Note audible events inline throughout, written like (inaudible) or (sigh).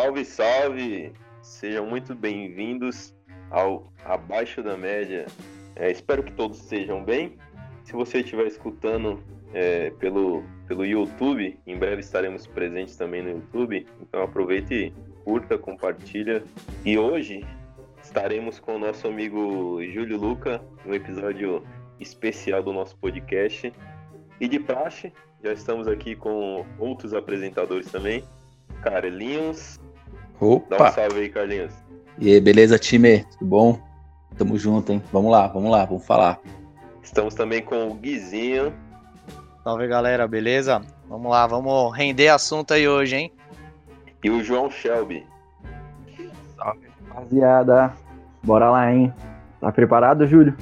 Salve, salve! Sejam muito bem-vindos ao Abaixo da Média. É, espero que todos estejam bem. Se você estiver escutando é, pelo, pelo YouTube, em breve estaremos presentes também no YouTube. Então aproveite, curta, compartilha. E hoje estaremos com o nosso amigo Júlio Luca, um episódio especial do nosso podcast. E de praxe, já estamos aqui com outros apresentadores também. Carlinhos. Opa! Dá um salve aí, Carlinhos. E aí, beleza, time? Tudo bom? Tamo junto, hein? Vamos lá, vamos lá, vamos falar. Estamos também com o Guizinho. Salve, galera, beleza? Vamos lá, vamos render assunto aí hoje, hein? E o João Shelby. Salve, rapaziada. Bora lá, hein? Tá preparado, Júlio?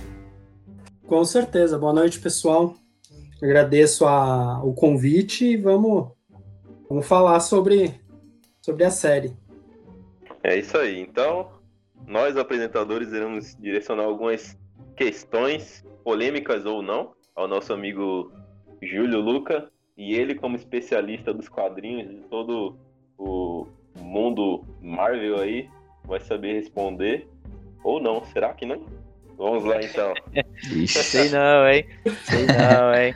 Com certeza. Boa noite, pessoal. Agradeço a, o convite e vamos, vamos falar sobre, sobre a série. É isso aí. Então, nós apresentadores iremos direcionar algumas questões, polêmicas ou não, ao nosso amigo Júlio Luca. E ele, como especialista dos quadrinhos de todo o mundo Marvel aí, vai saber responder. Ou não, será que não? Vamos lá então. (laughs) Sei não, hein? Sei não, hein?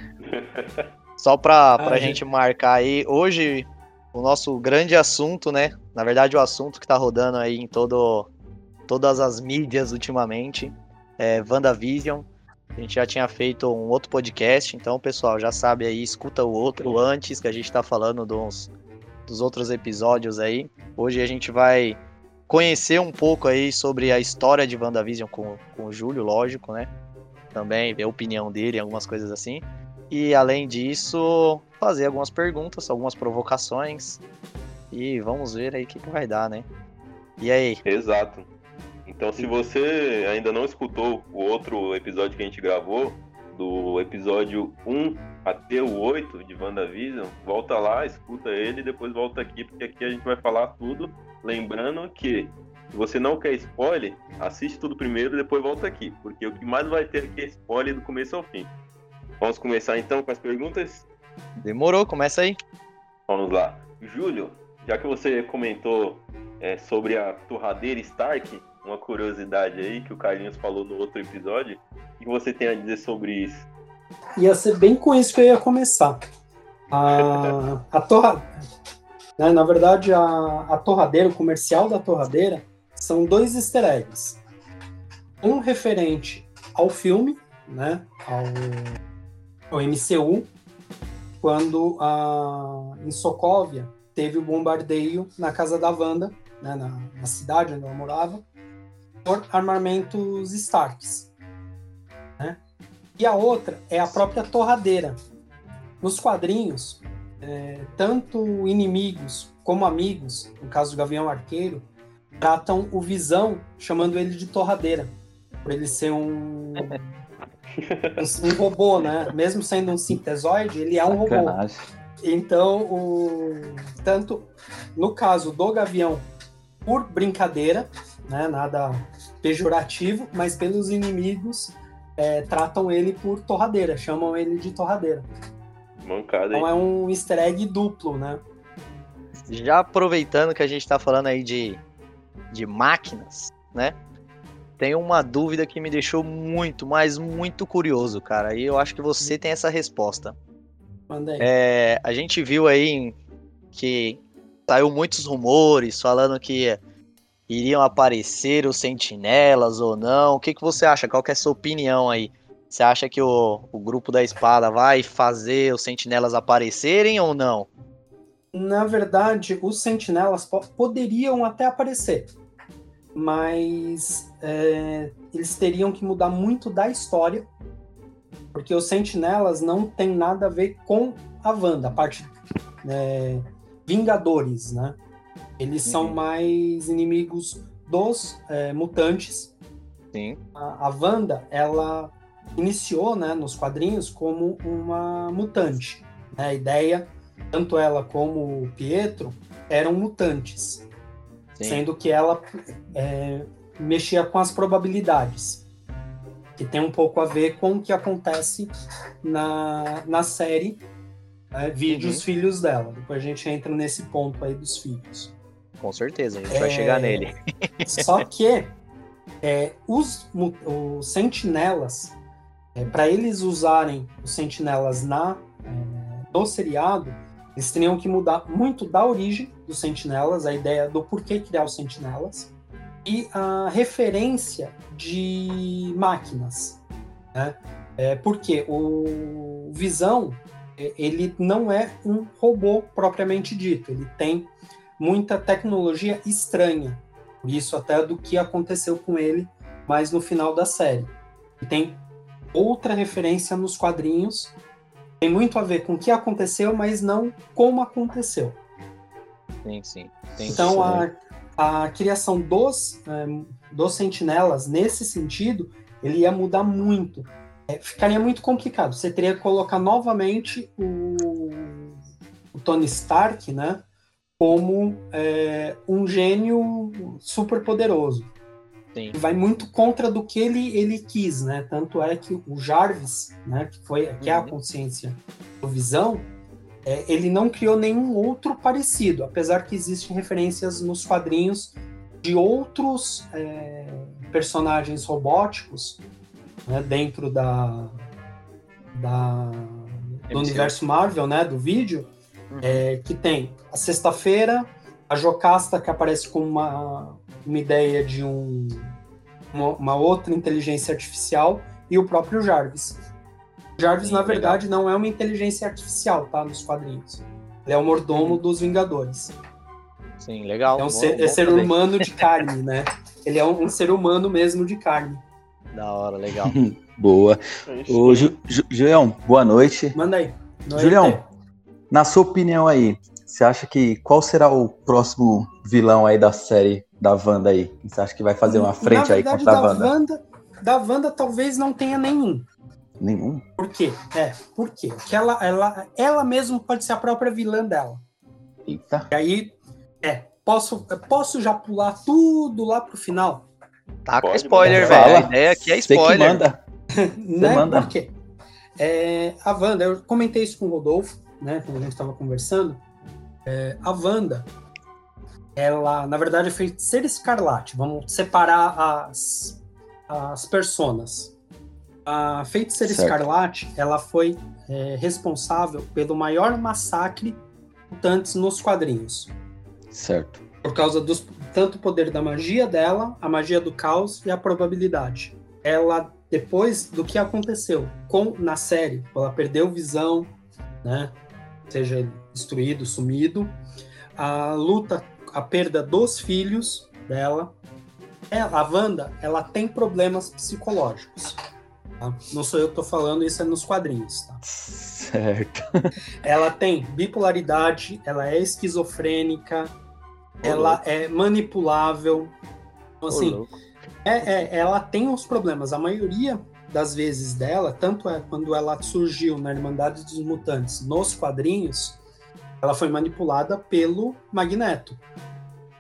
(laughs) Só pra, pra ah, gente marcar aí, hoje o nosso grande assunto, né? Na verdade, o assunto que tá rodando aí em todo, todas as mídias ultimamente é WandaVision. A gente já tinha feito um outro podcast, então, pessoal, já sabe aí, escuta o outro antes que a gente tá falando dos, dos outros episódios aí. Hoje a gente vai conhecer um pouco aí sobre a história de WandaVision com, com o Júlio, lógico, né? Também ver a opinião dele, algumas coisas assim. E além disso, fazer algumas perguntas, algumas provocações. E vamos ver aí o que, que vai dar, né? E aí? Exato. Então, se você ainda não escutou o outro episódio que a gente gravou, do episódio 1 até o 8 de WandaVision, volta lá, escuta ele e depois volta aqui, porque aqui a gente vai falar tudo Lembrando que se você não quer spoiler, assiste tudo primeiro e depois volta aqui, porque o que mais vai ter aqui é spoiler do começo ao fim. Vamos começar então com as perguntas? Demorou, começa aí. Vamos lá. Júlio, já que você comentou é, sobre a torradeira Stark, uma curiosidade aí que o Carlinhos falou no outro episódio, o que você tem a dizer sobre isso? Ia ser bem com isso que eu ia começar. A, a, torra, né? Na verdade, a, a torradeira, o comercial da torradeira, são dois easter eggs. Um referente ao filme, né, ao, ao MCU, quando a, em Sokovia teve o bombardeio na casa da Wanda, né, na, na cidade onde ela morava, por armamentos Starks. Né? E a outra é a própria torradeira. Nos quadrinhos, é, tanto inimigos como amigos, no caso do Gavião Arqueiro, tratam o Visão chamando ele de torradeira, por ele ser um, (laughs) um, robô, né? Mesmo sendo um sintesoide, ele é um robô. Então, o, tanto no caso do Gavião, por brincadeira, né? Nada pejorativo, mas pelos inimigos é, tratam ele por torradeira, chamam ele de torradeira. Mancada, então é um easter egg duplo, né? Já aproveitando que a gente tá falando aí de, de máquinas, né? Tem uma dúvida que me deixou muito, mas muito curioso, cara. E eu acho que você tem essa resposta. Manda aí. É, a gente viu aí que saiu muitos rumores falando que iriam aparecer os sentinelas ou não. O que, que você acha? Qual que é a sua opinião aí? Você acha que o, o grupo da espada vai fazer os sentinelas aparecerem ou não? Na verdade, os sentinelas po poderiam até aparecer, mas é, eles teriam que mudar muito da história, porque os sentinelas não tem nada a ver com a Wanda, a parte é, Vingadores, né? Eles uhum. são mais inimigos dos é, mutantes. Sim. A, a Wanda, ela iniciou né, nos quadrinhos como uma mutante. Né? A ideia, tanto ela como o Pietro, eram mutantes, Sim. sendo que ela é, mexia com as probabilidades, que tem um pouco a ver com o que acontece na, na série né, Vídeos uhum. Filhos dela. Depois a gente entra nesse ponto aí dos filhos. Com certeza, a gente vai chegar nele. (laughs) Só que é, os, os sentinelas, para eles usarem os sentinelas na, é, no seriado, eles teriam que mudar muito da origem dos sentinelas, a ideia do porquê criar os sentinelas, e a referência de máquinas. Né? É, porque o Visão, é, ele não é um robô propriamente dito, ele tem muita tecnologia estranha, isso até do que aconteceu com ele mais no final da série. E tem outra referência nos quadrinhos, tem muito a ver com o que aconteceu, mas não como aconteceu. Sim, sim. Tem Então a, a criação dos, eh, dos sentinelas, nesse sentido, ele ia mudar muito. Eh, ficaria muito complicado. Você teria que colocar novamente o, o Tony Stark, né? Como eh, um gênio super poderoso. Sim. Vai muito contra do que ele, ele quis, né? Tanto é que o Jarvis, né? Que, foi, que é a Uhum. consciência do Visão, é, ele não criou nenhum outro parecido, apesar que existem referências nos quadrinhos de outros é, personagens robóticos né, dentro da, da- do universo Marvel, né, do vídeo, Uhum. é, que tem a Sexta-feira, a Jocasta que aparece com uma, uma ideia de um, uma, uma outra inteligência artificial e o próprio Jarvis. Jarvis, Sim, na legal. verdade, não é uma inteligência artificial, tá? Nos quadrinhos. Ele é o mordomo dos Vingadores. Sim, legal. É um bom- ser, bom é ser humano de (laughs) carne, né? Ele é um, um ser humano mesmo de carne. Da hora, legal. (laughs) Boa. Gente Ô, Ju, Ju- Julião, boa noite. Manda aí. Não é Julião, ideia. na sua opinião aí, você acha que qual será o próximo vilão aí da série da Wanda aí? Você acha que vai fazer uma frente Na aí verdade, contra a da Wanda? Wanda, da Wanda talvez não tenha nenhum. Nenhum? Por quê? É, por quê? Porque ela, ela, ela mesma pode ser a própria vilã dela. Eita. E aí, é, posso, posso já pular tudo lá pro final? Tá com Pode, spoiler, velho. A ideia aqui é Você que spoiler. manda. (laughs) né? manda. Por quê? É, a Wanda, eu comentei isso com o Rodolfo, né, quando a gente estava conversando. É, a Wanda, ela, na verdade, é feiticeira escarlate. Vamos separar as, as personas. A feiticeira Certo. escarlate, ela foi é, responsável pelo maior massacre mutantes nos quadrinhos. Certo. Por causa dos tanto o poder da magia dela, a magia do caos e a probabilidade. Ela depois do que aconteceu com na série, ela perdeu visão, né? Seja destruído, sumido, a luta, a perda dos filhos dela. Ela, a Wanda, ela tem problemas psicológicos. Tá? Não sou eu que tô falando, isso é nos quadrinhos, tá? Certo. (laughs) Ela tem bipolaridade, ela é esquizofrênica, ela é manipulável. Então, assim, louco. é, é, ela tem os problemas. A maioria das vezes dela, tanto é quando ela surgiu na Irmandade dos Mutantes nos quadrinhos, ela foi manipulada pelo Magneto.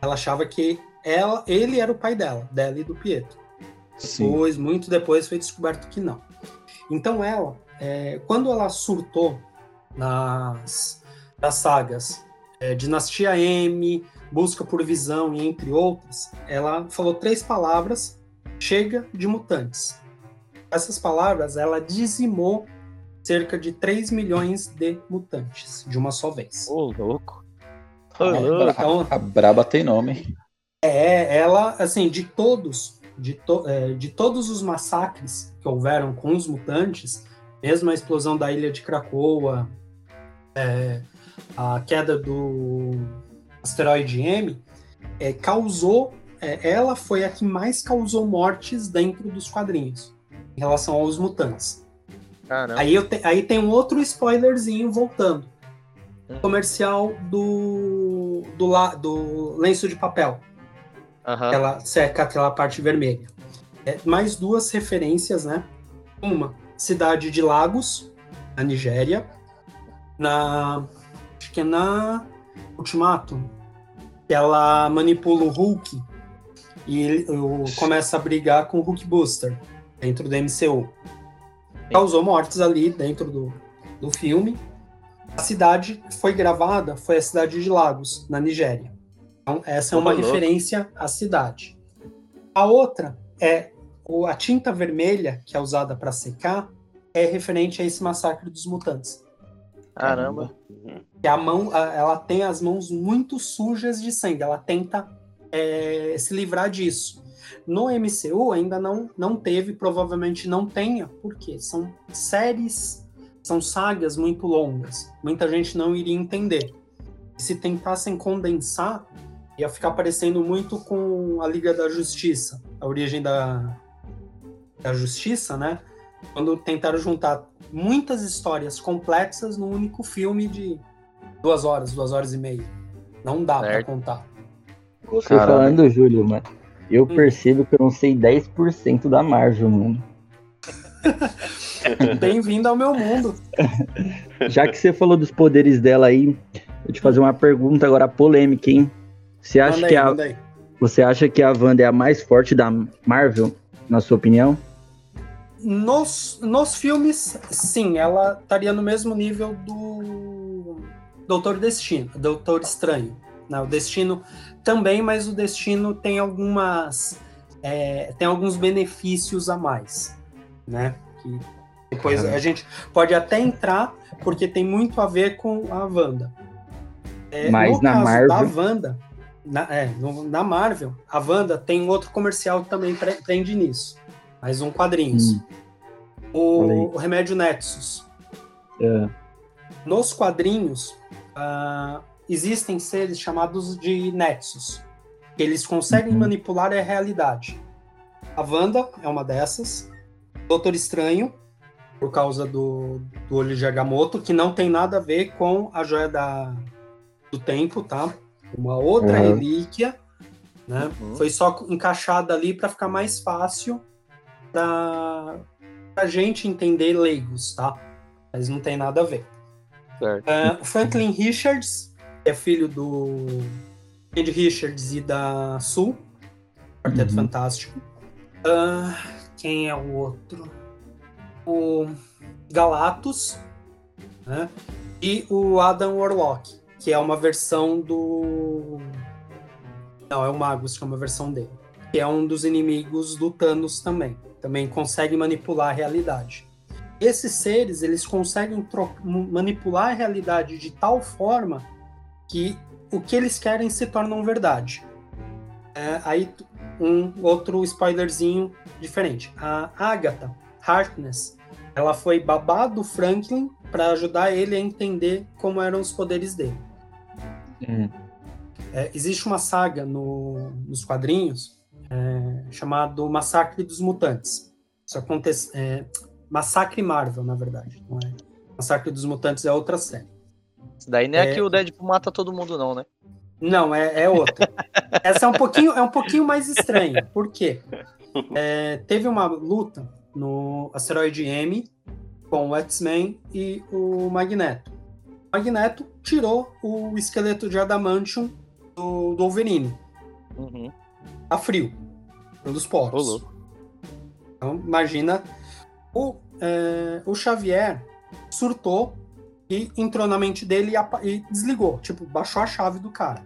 Ela achava que ela, ele era o pai dela, dela e do Pietro. Sim. Depois, muito depois, foi descoberto que não. Então ela, é, quando ela surtou nas, nas sagas é, Dinastia M, Busca por Visão e entre outras, ela falou três palavras: chega de mutantes. Essas palavras, ela dizimou cerca de 3 milhões de mutantes de uma só vez. Ô, louco. Ô, É, louco. então, A braba tem nome. é, ela, assim, de todos, de, to- é, de todos os massacres que houveram com os mutantes, mesmo a explosão da ilha de Krakoa, é, a queda do asteroide M, é, causou, é, ela foi a que mais causou mortes dentro dos quadrinhos, em relação aos mutantes. Caramba. Aí, te- aí tem um outro spoilerzinho voltando. Hum. Comercial do, do, do lenço de papel Aham. aquela seca aquela parte vermelha. É, mais duas referências, né? Uma, cidade de Lagos, na Nigéria. Na. Acho que é na Ultimato. Ela manipula o Hulk e ele o- começa a brigar com o Hulk Booster dentro do MCU. Causou mortes ali dentro do, do filme. A cidade que foi gravada foi a cidade de Lagos, na Nigéria. Então, essa é uma referência à cidade. A outra é a tinta vermelha que é usada para secar é referente a esse massacre dos mutantes. Caramba. Que a mão, ela tem as mãos muito sujas de sangue. Ela tenta é, se livrar disso. No MCU ainda não, não teve, provavelmente não tenha, porque são séries, são sagas muito longas. Muita gente não iria entender. Se tentassem condensar, ia ficar parecendo muito com a Liga da Justiça, a origem da, da Justiça, né? Quando tentaram juntar muitas histórias complexas num único filme de duas horas, duas horas e meia. Não dá para contar. Você Caramba. falando, Júlio, mano, eu hum. percebo que eu não sei 10% da Marvel, mano. (laughs) Bem-vindo ao meu mundo. (laughs) Já que você falou dos poderes dela aí, vou te fazer uma pergunta agora polêmica, hein? Você acha que a você acha que a Wanda é a mais forte da Marvel, na sua opinião? Nos, nos filmes, sim, ela estaria no mesmo nível do Doutor Destino, Doutor Estranho. Né? O Destino também, mas o Destino tem algumas é, tem alguns benefícios a mais, né? Que depois a gente pode até entrar porque tem muito a ver com a Wanda. É, mas na Marvel da Wanda, na, é, no, na Marvel, a Wanda tem outro comercial que também prende nisso. Mais um quadrinhos. Hum. O, o, Remédio Nexus. É. Nos quadrinhos, uh, existem seres chamados de Nexus. Que eles conseguem uhum. manipular a realidade. A Wanda é uma dessas. Doutor Estranho, por causa do, do olho de Agamotto, que não tem nada a ver com a joia da, do tempo, tá? Uma outra uhum. relíquia, né? Uhum. Foi só encaixada ali para ficar mais fácil para a gente entender leigos, tá? Mas não tem nada a ver. Uh, Franklin Richards é filho do Ed Richards e da Sue, Quarteto uhum. Fantástico. Uh, quem é o outro? O Galactus, né? E o Adam Warlock, que é uma versão do. Não, é o Magus, que é uma versão dele. Que é um dos inimigos do Thanos também também consegue manipular a realidade. Esses seres, eles conseguem manipular a realidade de tal forma que o que eles querem se tornam verdade. É, aí, um outro spoilerzinho diferente. A Agatha Harkness, ela foi babá do Franklin para ajudar ele a entender como eram os poderes dele. Uhum. É, existe uma saga no, nos quadrinhos é, chamado Massacre dos Mutantes. Isso acontece. É, Massacre Marvel, na verdade. Não é? Massacre dos Mutantes é outra série. Isso daí não é, é que o Deadpool mata todo mundo, não, né? Não, é, é outra. (laughs) Essa é um pouquinho, é um pouquinho mais estranha. Por quê? É, teve uma luta no asteroide M com o X-Men e o Magneto. Magneto tirou o esqueleto de Adamantium do, do Wolverine. Uhum. A frio pelos poros. Então, imagina, o, é, o Xavier surtou e entrou na mente dele e, e, desligou, tipo, baixou a chave do cara.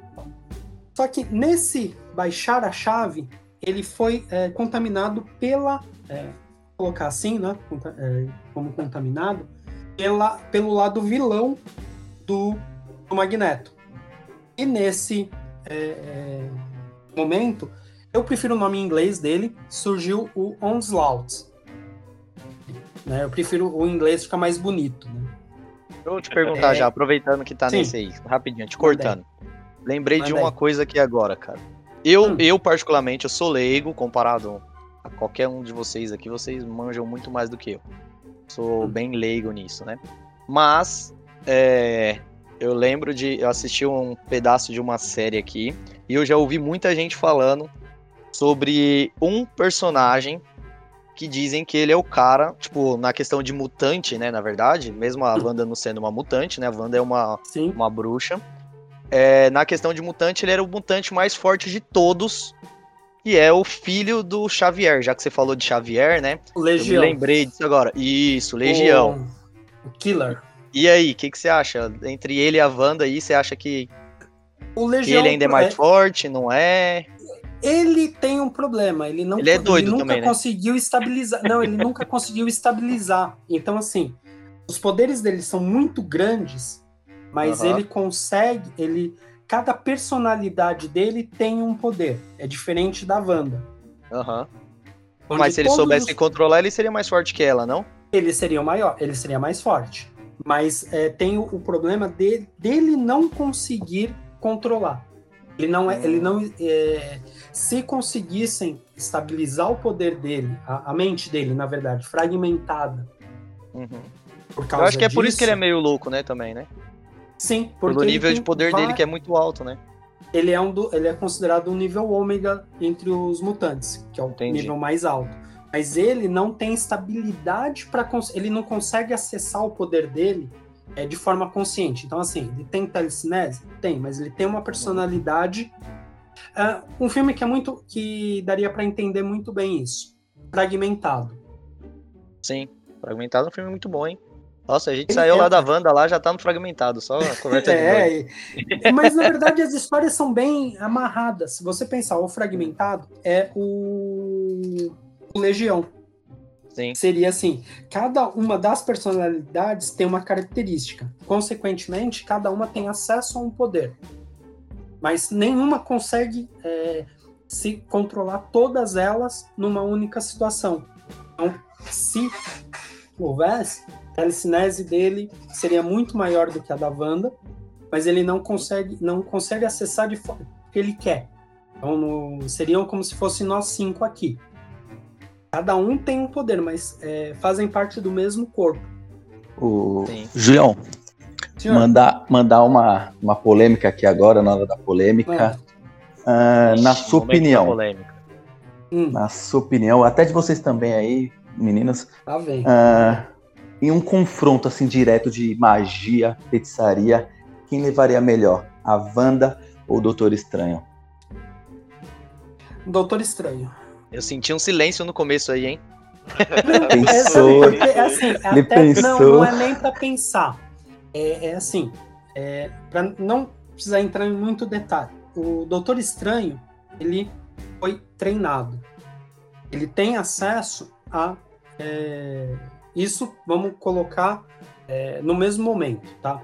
Só que nesse baixar a chave, ele foi é, contaminado pela, é, colocar assim, né, é, como contaminado, pela, pelo lado vilão do, do Magneto. E nesse é, é, momento, eu prefiro o nome em inglês dele, surgiu o Onslaught. Né? Eu prefiro o inglês ficar mais bonito. Né? Eu vou te perguntar é... já, aproveitando que tá Sim. nesse aí, rapidinho, te cortando. Lembrei Mandei. de uma coisa aqui agora, cara. Eu, hum. eu, particularmente, eu sou leigo comparado a qualquer um de vocês aqui, vocês manjam muito mais do que eu. Sou hum. bem leigo nisso, né? Mas é, eu lembro de. Eu assisti um pedaço de uma série aqui e eu já ouvi muita gente falando sobre um personagem que dizem que ele é o cara, tipo, na questão de mutante, né, na verdade, mesmo a Wanda não sendo uma mutante, né, a Wanda é uma, uma bruxa. É, na questão de mutante, ele era o mutante mais forte de todos, e é o filho do Xavier, já que você falou de Xavier, né? Legião. Eu me lembrei disso agora. Isso, Legião. O, o Killer. E aí, o que, que você acha? Entre ele e a Wanda aí, você acha que O Legião, ele ainda é mais é... forte, não é? Ele tem um problema, ele não ele é doido ele nunca também, né? conseguiu estabilizar. Não, ele nunca (laughs) conseguiu estabilizar. Então, assim, os poderes dele são muito grandes, mas uhum. ele consegue, ele cada personalidade dele tem um poder. É diferente da Wanda. Aham. Uhum. Mas se ele soubesse os... controlar, ele seria mais forte que ela, não? Ele seria maior, ele seria mais forte. Mas é, tem o, o problema de, dele não conseguir controlar. Ele não é, ele não é, se conseguissem estabilizar o poder dele, a, a mente dele, na verdade, fragmentada. Uhum. Eu acho que é disso, por isso que ele é meio louco, né, também, né? Sim, porque pelo nível de poder dele que é muito alto, né? Ele é um do, ele é considerado um nível ômega entre os mutantes, que é o Entendi. nível mais alto. Mas ele não tem estabilidade para ele não consegue acessar o poder dele é, de forma consciente. Então, assim, ele tem telecinese? Tem, mas ele tem uma personalidade. Uh, um filme que é muito. que daria para entender muito bem isso. Fragmentado. Sim, Fragmentado é um filme muito bom, hein? Nossa, a gente ele saiu é... lá da Wanda, lá já tá no fragmentado, só a conversa (laughs) é, de Mas na verdade as histórias são bem amarradas. Se você pensar, o fragmentado é o Legião. Sim. Seria assim: cada uma das personalidades tem uma característica. Consequentemente, cada uma tem acesso a um poder. Mas nenhuma consegue é, se controlar todas elas numa única situação. Então, se houvesse, a telecinese dele seria muito maior do que a da Wanda, mas ele não consegue, não consegue acessar de forma que ele quer. Então, no, seriam como se fosse nós cinco aqui. Cada um tem um poder, mas é, fazem parte do mesmo corpo. O Julião, mandar, mandar uma, uma polêmica aqui agora, na hora da polêmica. Uh, na sua opinião. Hum. Na sua opinião, até de vocês também aí, meninas. Tá bem. Uh, em um confronto assim direto de magia, feitiçaria, quem levaria melhor? A Wanda ou o Doutor Estranho? Doutor Estranho. Eu senti um silêncio no começo aí, hein? Não, pensou. É, assim, Ele até, pensou. Não, não é nem para pensar. É, é assim, é, para não precisar entrar em muito detalhe. O Doutor Estranho, ele foi treinado. Ele tem acesso a é, isso, vamos colocar é, no mesmo momento, tá?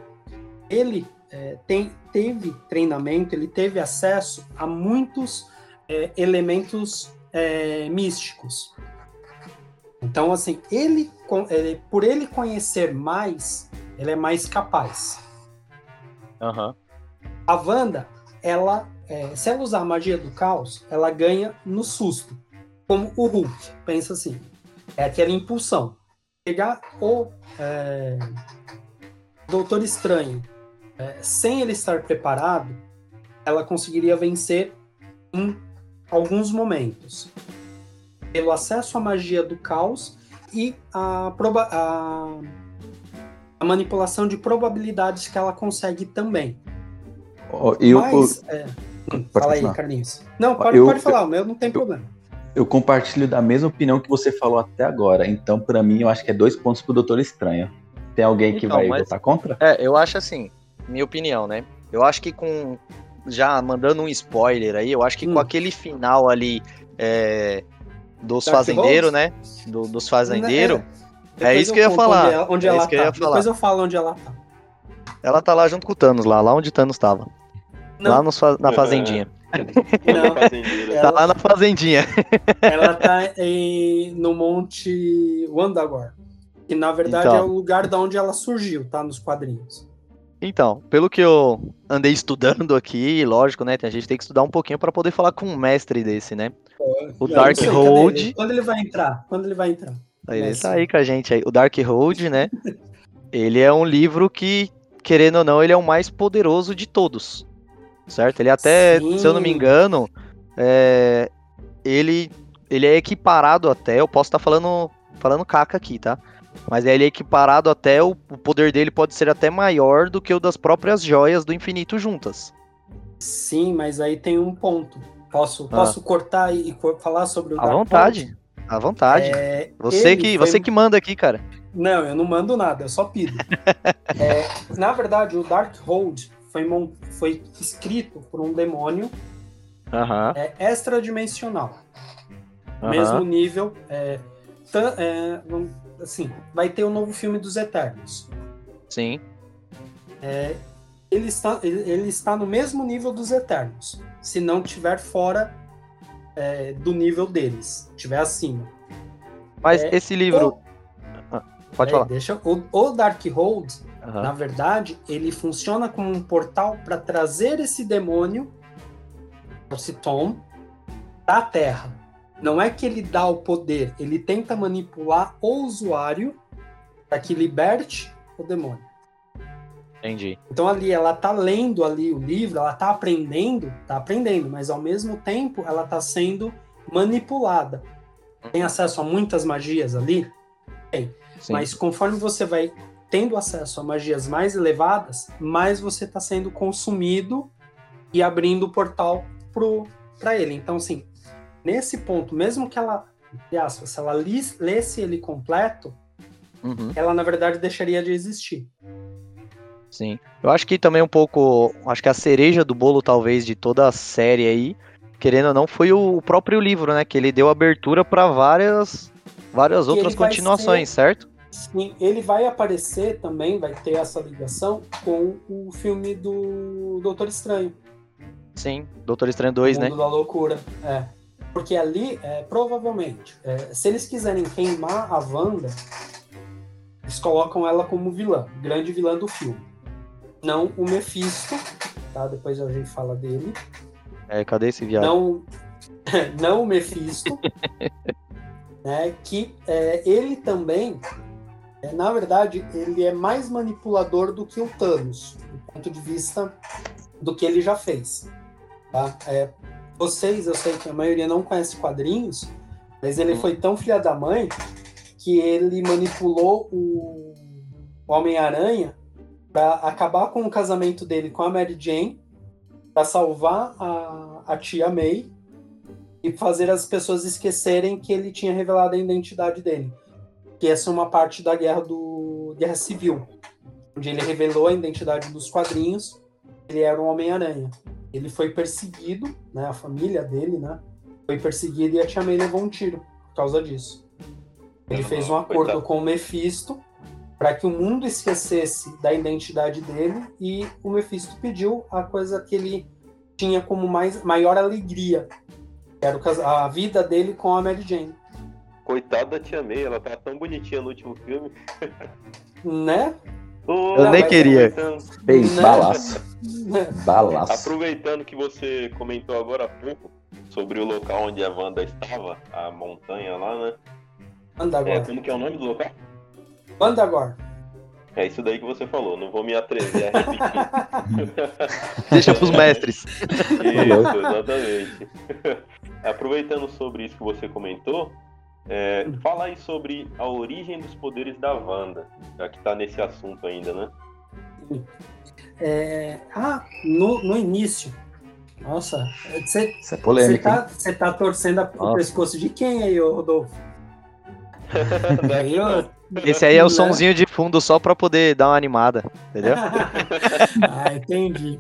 Ele é, tem, teve treinamento, ele teve acesso a muitos é, elementos é, místicos. Então, assim, ele, ele, por ele conhecer mais, ele é mais capaz. Uhum. A Wanda, ela, é, se ela usar a magia do caos, ela ganha no susto. Como o Hulk, pensa assim. É aquela impulsão. Pegar o é, Doutor Estranho é, sem ele estar preparado, ela conseguiria vencer em alguns momentos. Pelo acesso à magia do caos e a, proba a, a manipulação de probabilidades que ela consegue também. Oh, eu, Mas, eu, é, fala aí, Carlinhos. Não, pode, eu, pode falar, o meu não tem eu, problema. Eu compartilho da mesma opinião que você falou até agora. Então, para mim, eu acho que é dois pontos pro Doutor Estranho. Tem alguém que então, vai mas, votar contra? É, eu acho assim, minha opinião, né? Eu acho que com já mandando um spoiler aí, eu acho que hum. com aquele final ali é, dos fazendeiros, né? Do, dos fazendeiros. É, é isso que eu ia falar. Onde, ela, onde é ela tá. Depois eu falo onde ela tá. Ela tá lá junto com o Thanos, lá, lá onde o Thanos tava. Não. Lá nos, (laughs) na fazendinha. Não, tá lá na fazendinha. Ela tá em, no Monte Wandagor. Que na verdade então. é o lugar da onde ela surgiu, tá? Nos quadrinhos. Então, pelo que eu andei (laughs) estudando aqui, lógico, né? A gente tem que estudar um pouquinho para poder falar com um mestre desse, né? o Dark Road. Quando ele vai entrar? Quando ele vai entrar? Ele tá aí com a gente aí. O Dark Road, né? (laughs) ele é um livro que, querendo ou não, ele é o mais poderoso de todos. Certo? Ele até, Sim. se eu não me engano, é, ele, ele é equiparado até. Eu posso estar tá falando, falando caca aqui, tá? Mas ele é equiparado até, o, poder dele pode ser até maior do que o das próprias joias do infinito juntas. Sim, mas aí tem um ponto. Posso, ah. posso cortar e, falar sobre o À vontade. Point? À vontade. É, você, que, foi... você que manda aqui, cara. Não, eu não mando nada, eu só pido. (laughs) é, na verdade, o Dark Hold foi, foi escrito por um demônio uhum. é, extradimensional. Uhum. Mesmo nível. É, é, assim, vai ter o um novo filme dos Eternos. Sim. É, ele, está, ele, ele, está no mesmo nível dos Eternos. Se não tiver fora é, do nível deles, tiver acima. Mas é, esse livro. Ah, pode é, falar. Deixa, o, o Darkhold, uhum. na verdade, ele funciona como um portal para trazer esse demônio, esse Tom, da Terra. Não é que ele dá o poder, ele tenta manipular o usuário para que liberte o demônio. Entendi. Então ali ela tá lendo ali o livro, ela tá aprendendo, tá aprendendo, mas ao mesmo tempo ela tá sendo manipulada. Tem acesso a muitas magias ali? Tem. Sim. Mas conforme você vai tendo acesso a magias mais elevadas, mais você está sendo consumido e abrindo o portal para ele. Então, assim, nesse ponto, mesmo que ela, aspas, se ela lesse ele completo, uhum. ela na verdade deixaria de existir. Sim. Eu acho que também um pouco. Acho que a cereja do bolo, talvez, de toda a série aí, querendo ou não, foi o próprio livro, né? Que ele deu abertura para várias, várias outras continuações, ser, certo? Sim, ele vai aparecer também, vai ter essa ligação com o filme do Doutor Estranho. Sim, Doutor Estranho 2, né? da loucura, é. Porque ali, é, provavelmente, é, se eles quiserem queimar a Wanda, eles colocam ela como vilã, grande vilã do filme não o Mephisto, tá? Depois a gente fala dele. É, cadê esse viado? Não, (laughs) não o Mephisto, (laughs) né? Que é, ele também, é, na verdade, ele é mais manipulador do que o Thanos, do ponto de vista do que ele já fez. Tá? É, vocês, eu sei que a maioria não conhece quadrinhos, mas ele foi tão filha da mãe que ele manipulou o Homem-Aranha para acabar com o casamento dele com a Mary Jane, para salvar a, a tia May e fazer as pessoas esquecerem que ele tinha revelado a identidade dele. Que essa é uma parte da guerra do Guerra Civil, onde ele revelou a identidade dos quadrinhos. Ele era um Homem-Aranha. Ele foi perseguido, né? A família dele, né? Foi perseguido e a tia May levou um tiro por causa disso. Ele fez um acordo com o Mephisto para que o mundo esquecesse da identidade dele e o Mephisto pediu a coisa que ele tinha como mais, maior alegria, que era a vida dele com a Mary Jane. Coitada da Tia May, ela tá tão bonitinha no último filme. né? Oh, Eu nem queria. Bem, né? balaço. (laughs) balaço. Aproveitando que você comentou agora há pouco sobre o local onde a Wanda estava, a montanha lá, né? Anda agora. É, como que é o nome do local? Manda agora. É isso daí que você falou, não vou me atrever a repetir. (laughs) Deixa pros mestres. (laughs) Isso, exatamente. Aproveitando sobre isso que você comentou, é, fala aí sobre a origem dos poderes da Wanda, já que tá nesse assunto ainda, né? É, ah, no, no início. Nossa, você é polêmico. Você tá, tá, torcendo o pescoço de quem aí, Rodolfo? (laughs) Esse aí é o né? sonzinho de fundo só pra poder dar uma animada, entendeu? (laughs) ah, entendi.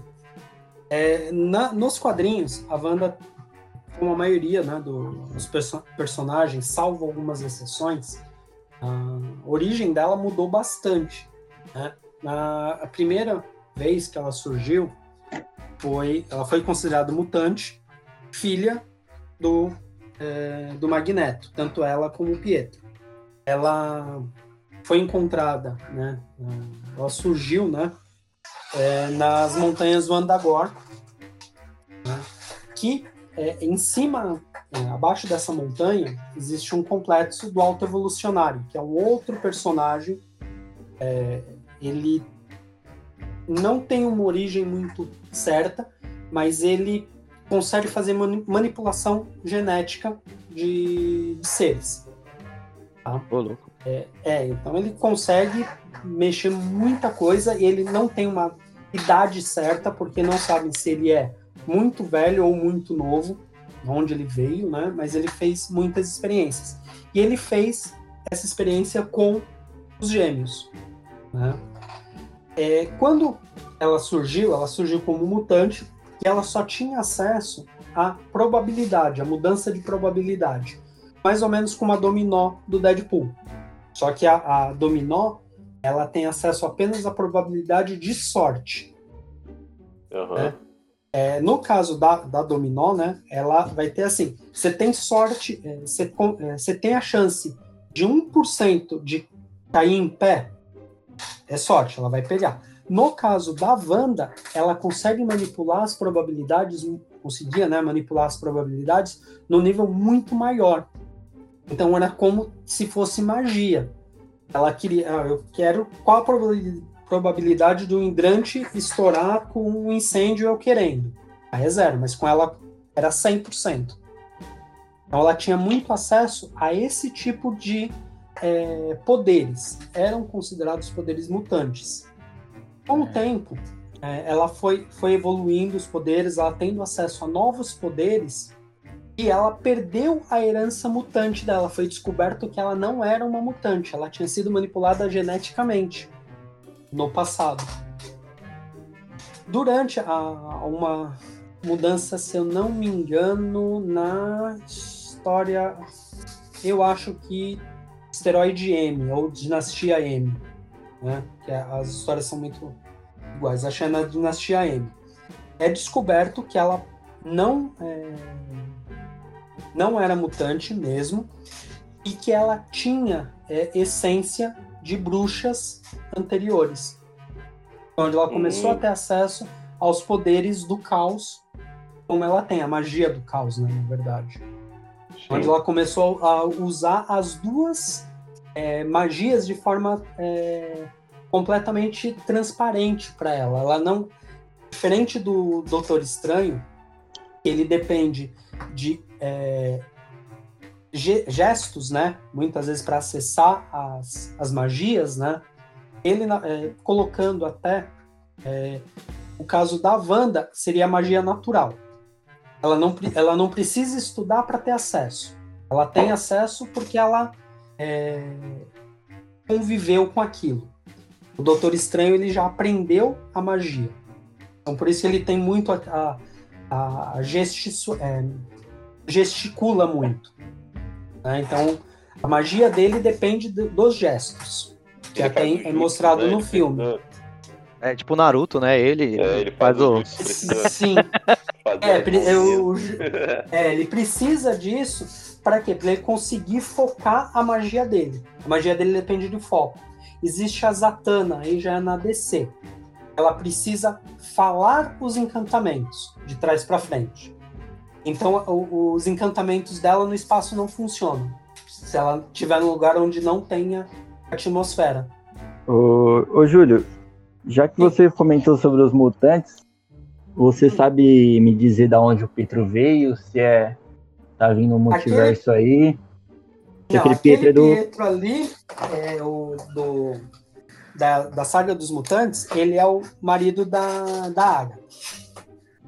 É, na, nos quadrinhos, a Wanda, como a maioria né, dos perso personagens, salvo algumas exceções, a origem dela mudou bastante. Né? Na, a primeira vez que ela surgiu, foi, ela foi considerada mutante, filha do, é, do Magneto, tanto ela como o Pietro ela foi encontrada, né? Ela surgiu, né? É, nas montanhas do Andagor, né, que é, em cima, é, abaixo dessa montanha, existe um complexo do Alto Evolucionário, que é um outro personagem. É, ele não tem uma origem muito certa, mas ele consegue fazer manipulação genética de, de seres. Tá? Ô, louco. É, é, então ele consegue mexer muita coisa e ele não tem uma idade certa, porque não sabem se ele é muito velho ou muito novo, onde ele veio, né? Mas ele fez muitas experiências. E ele fez essa experiência com os gêmeos, né? É, quando ela surgiu, ela surgiu como mutante e ela só tinha acesso à probabilidade, à mudança de probabilidade. Mais ou menos como a dominó do Deadpool. Só que a, a dominó, ela tem acesso apenas à probabilidade de sorte. Uhum. Né? É, no caso da, da dominó, né, ela vai ter assim, você tem sorte, é, você, é, você tem a chance de 1% de cair em pé, é sorte, ela vai pegar. No caso da Wanda, ela consegue manipular as probabilidades, conseguia né, manipular as probabilidades no nível muito maior. Então era como se fosse magia. Ela queria, ah, eu quero qual a probabilidade do hidrante estourar com um incêndio eu querendo. Aí é zero, mas com ela era 100%. Então ela tinha muito acesso a esse tipo de é, poderes. Eram considerados poderes mutantes. Com o tempo, é, ela foi, foi evoluindo os poderes, ela tendo acesso a novos poderes, e ela perdeu a herança mutante dela. Foi descoberto que ela não era uma mutante, ela tinha sido manipulada geneticamente no passado. Durante a, uma mudança, se eu não me engano, na história, eu acho que Esteroide M ou Dinastia M, né? Que é, as histórias são muito iguais. Que é na Dinastia M. É descoberto que ela não é, não era mutante mesmo e que ela tinha é, essência de bruxas anteriores, onde ela começou a ter acesso aos poderes do caos, como ela tem, a magia do caos, né, na verdade. Sim. Onde ela começou a usar as duas é, magias de forma é, completamente transparente para ela. Ela não. Diferente do Doutor Estranho, ele depende de é, gestos, né? Muitas vezes para acessar as, as magias, né? Ele é, colocando até é, o caso da Wanda seria a magia natural. Ela não, ela não precisa estudar para ter acesso. Ela tem acesso porque ela é, conviveu com aquilo. O Doutor Estranho ele já aprendeu a magia. Então por isso ele tem muito a, a, a é, gesticula muito. Né? Então, a magia dele depende do, dos gestos, que até é mostrado no filme. É tipo Naruto, né? Ele, é, ele faz, o. Sim. (laughs) é, eu, é, ele precisa disso para quê? Para ele conseguir focar a magia dele. A magia dele depende do foco. Existe a Zatanna, aí já é na DC. Ela precisa falar os encantamentos de trás para frente. Então, o, os encantamentos dela no espaço não funcionam. Se ela estiver num lugar onde não tenha atmosfera. Ô, ô Júlio, já que você comentou sobre os mutantes, você sabe me dizer da onde o Pietro veio? Se é tá vindo um multiverso aquele... aí? Não, aquele, Pietro, é do... Pietro ali é o do da, da saga dos mutantes, ele é o marido da da Agatha.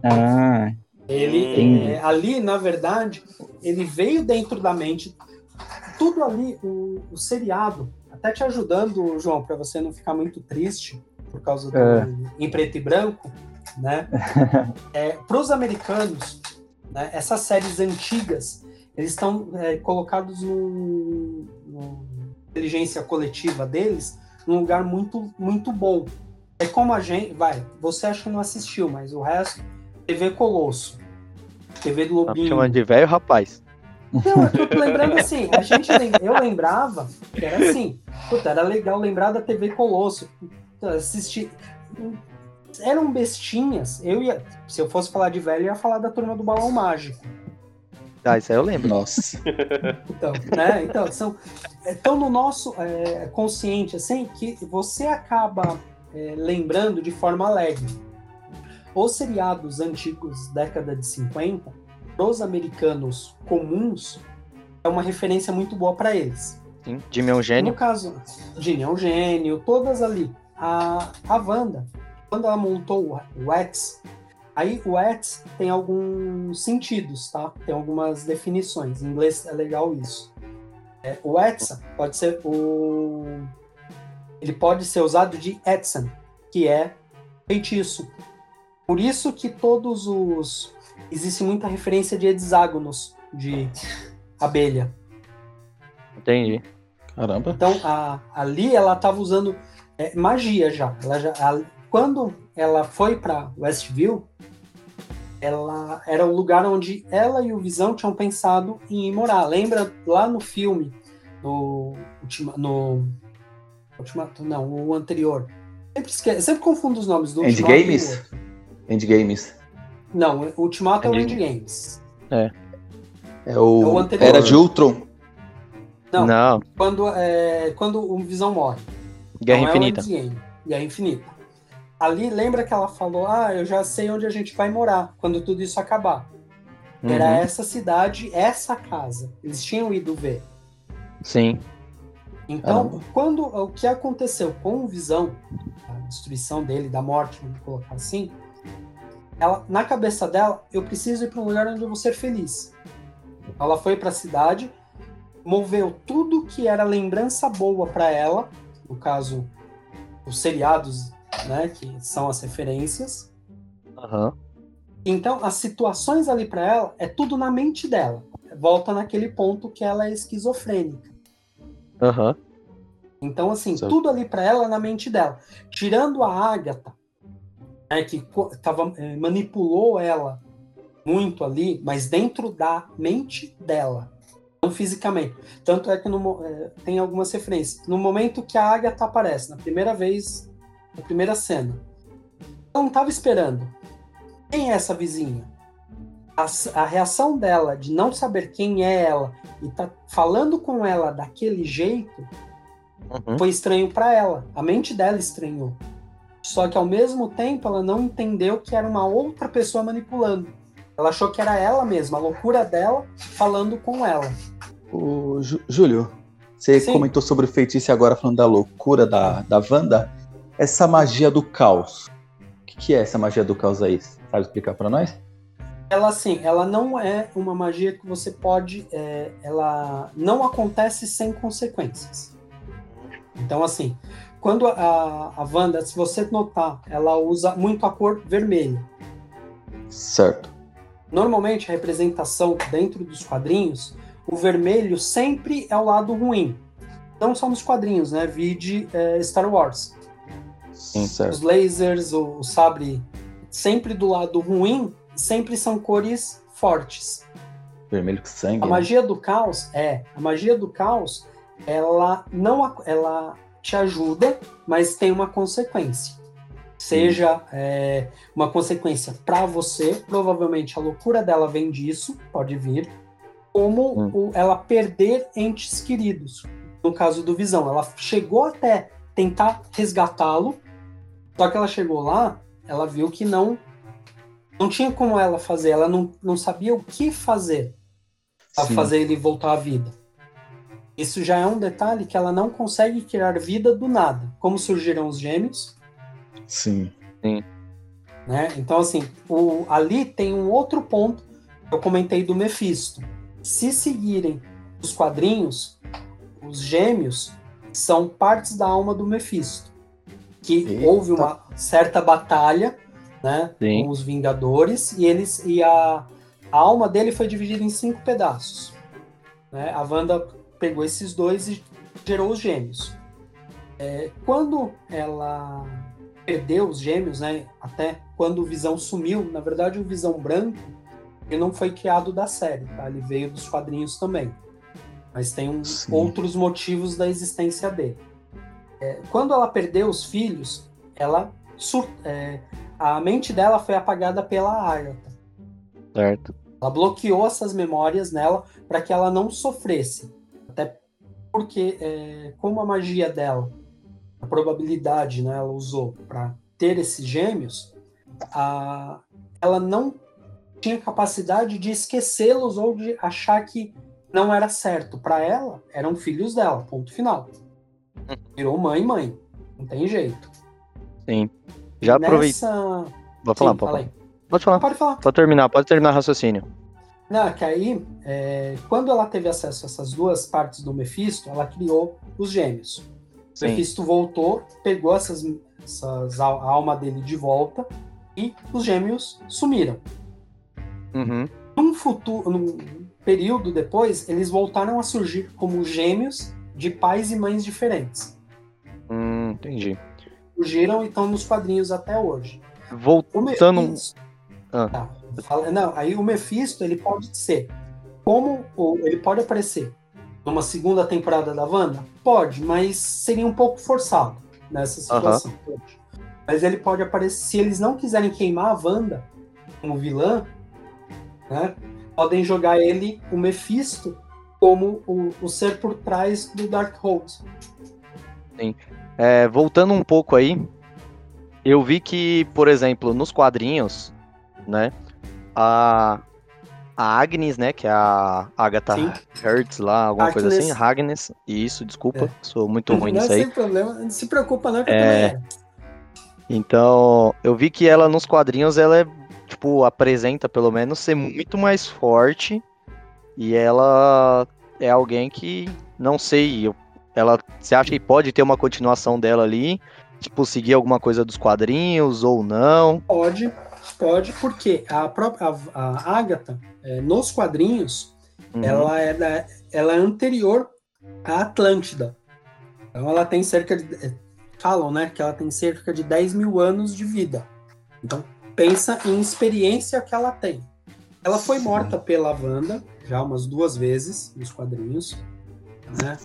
Ah, ele é, ali, na verdade, ele veio dentro da mente. Tudo ali, o, o seriado, até te ajudando, João, para você não ficar muito triste por causa do é. em preto e branco, né? (laughs) é, para os americanos, né, essas séries antigas, eles estão é, colocados no, no inteligência coletiva deles num lugar muito muito bom. É como a gente, vai, você acha que não assistiu, mas o resto TV Colosso. TV do Lobinho. Chamando de velho rapaz. Não, eu tô lembrando assim, a gente, eu lembrava que era assim, puta, era legal lembrar da TV Colosso, assistir, eram bestinhas, eu ia, se eu fosse falar de velho, eu ia falar da Turma do Balão Mágico. Ah, isso aí eu lembro. Nossa. Então, né, então, são, estão no nosso é, consciente, assim, que você acaba é, lembrando de forma alegre os seriados antigos, década de 50, os americanos comuns, é uma referência muito boa para eles. Sim, Jimmy é um gênio. No caso, Jimmy é um gênio, todas ali. A, a Wanda, quando ela montou o X, aí o X tem alguns sentidos, tá? Tem algumas definições. Em inglês é legal isso. É, o Exa pode ser o... Ele pode ser usado de Edson, que é feitiço. Por isso que todos os. Existe muita referência de hexágonos de abelha. Entendi. Caramba. Então, a, ali ela estava usando é, magia já. Ela já a, quando ela foi para Westview, ela era o lugar onde ela e o Visão tinham pensado em morar. Lembra lá no filme, no, no Ultimato, não, o anterior. Sempre, esquece, sempre confundo os nomes do Endgames? Endgames. Não, o Ultimato é o Endgames. É. É o, é o anterior. Era de Ultron. Não, não. Quando, é, quando o Visão morre. Guerra então, Infinita. É Guerra Infinita. Ali, lembra que ela falou, ah, eu já sei onde a gente vai morar, quando tudo isso acabar. Uhum. Era essa cidade, essa casa. Eles tinham ido ver. Sim. Então, quando o que aconteceu com o Visão, a destruição dele, da morte, vamos colocar assim, ela, na cabeça dela, eu preciso ir para um lugar onde eu vou ser feliz. Ela foi para a cidade, moveu tudo que era lembrança boa para ela, no caso, os seriados, né, que são as referências. Uhum. Então, as situações ali para ela é tudo na mente dela. Volta naquele ponto que ela é esquizofrênica. Uhum. Então, assim, certo. tudo ali para ela na mente dela. Tirando a Ágata, né, que tava, eh, manipulou ela muito ali, mas dentro da mente dela, não fisicamente. Tanto é que no, é, tem algumas referências. No momento que a Agatha aparece, na primeira vez, na primeira cena, ela não estava esperando. Quem é essa vizinha? A, a, reação dela de não saber quem é ela e tá falando com ela daquele jeito uhum. foi estranho para ela. A mente dela estranhou. Só que ao mesmo tempo ela não entendeu que era uma outra pessoa manipulando. Ela achou que era ela mesma, a loucura dela falando com ela. O Júlio, você Sim. comentou sobre o feitiço agora falando da loucura da, da Wanda. Essa magia do caos. O que, que é essa magia do caos aí? Sabe explicar para nós? Ela sim, ela não é uma magia que você pode. É, ela não acontece sem consequências. Então, assim, quando a, a Wanda, se você notar, ela usa muito a cor vermelha. Certo. Normalmente, a representação dentro dos quadrinhos, o vermelho sempre é o lado ruim. Não só nos quadrinhos, né? Vide é, Star Wars. Sim, certo. Os lasers, o, o sabre, sempre do lado ruim, sempre são cores fortes. Vermelho com sangue. A né? magia do caos é, a magia do caos, ela não ela te ajuda, mas tem uma consequência seja é, uma consequência para você, provavelmente a loucura dela vem disso, pode vir, como hum. o, ela perder entes queridos. No caso do Visão, ela chegou até tentar resgatá-lo, só que ela chegou lá, ela viu que não não tinha como ela fazer, ela não, não sabia o que fazer para fazer ele voltar à vida. Isso já é um detalhe que ela não consegue criar vida do nada. Como surgiram os gêmeos, Sim. Sim. Né? Então, assim, o, ali tem um outro ponto que eu comentei do Mephisto. Se seguirem os quadrinhos, os gêmeos são partes da alma do Mephisto. Que Eita. houve uma certa batalha né, com os Vingadores e eles e a, a alma dele foi dividida em cinco pedaços. Né? A Wanda pegou esses dois e gerou os gêmeos. É, quando ela perdeu os gêmeos, né? Até quando o Visão sumiu, na verdade o Visão branco, ele não foi criado da série, tá? Ele veio dos quadrinhos também. Mas tem um, outros motivos da existência dele. É, quando ela perdeu os filhos, ela sur é, a mente dela foi apagada pela Agatha. Certo. Ela bloqueou essas memórias nela para que ela não sofresse. Até porque, é, como a magia dela a probabilidade, né, ela usou para ter esses gêmeos, a, ela não tinha capacidade de esquecê-los ou de achar que não era certo. Para ela, eram filhos dela, ponto final. Virou mãe mãe, não tem jeito. Sim. Já aproveita. Nessa... Vou falar, Sim, pode, falar. pode falar. Pode falar. Pode terminar, pode terminar o raciocínio. Não, que aí, é, quando ela teve acesso a essas duas partes do Mephisto, ela criou os gêmeos. Sim. Mephisto voltou, pegou essas, essas, a alma dele de volta e os gêmeos sumiram. Uhum. Num futuro, num período depois, eles voltaram a surgir como gêmeos de pais e mães diferentes. Hum, entendi. Surgiram e estão nos quadrinhos até hoje. Voltando. Mephisto, ah. tá, fala, não, aí o Mephisto ele pode ser como ele pode aparecer numa segunda temporada da Wanda? Pode, mas seria um pouco forçado nessa situação. Mas ele pode aparecer. Se eles não quiserem queimar a Wanda como vilã, né, podem jogar ele, o Mephisto, como o, o ser por trás do Darkhold. Sim. É, voltando um pouco aí, eu vi que, por exemplo, nos quadrinhos, né, a, a Agnes, né, que é a Agatha Sim. Hertz lá, alguma Agnes. coisa assim, Agnes, isso, desculpa, é. sou muito ruim nisso aí. Não, sem problema, não se preocupa não, que é... eu Então, eu vi que ela nos quadrinhos, ela é, tipo, apresenta pelo menos ser muito mais forte e ela é alguém que, não sei, ela, você acha que pode ter uma continuação dela ali? Tipo, seguir alguma coisa dos quadrinhos ou não? Pode, pode, porque a própria a, a Agatha, é, nos quadrinhos, uhum. ela, é da, ela é anterior à Atlântida. Então ela tem cerca de. É, falam, né? Que ela tem cerca de 10 mil anos de vida. Então, pensa em experiência que ela tem. Ela foi morta pela Wanda já umas duas vezes nos quadrinhos, né?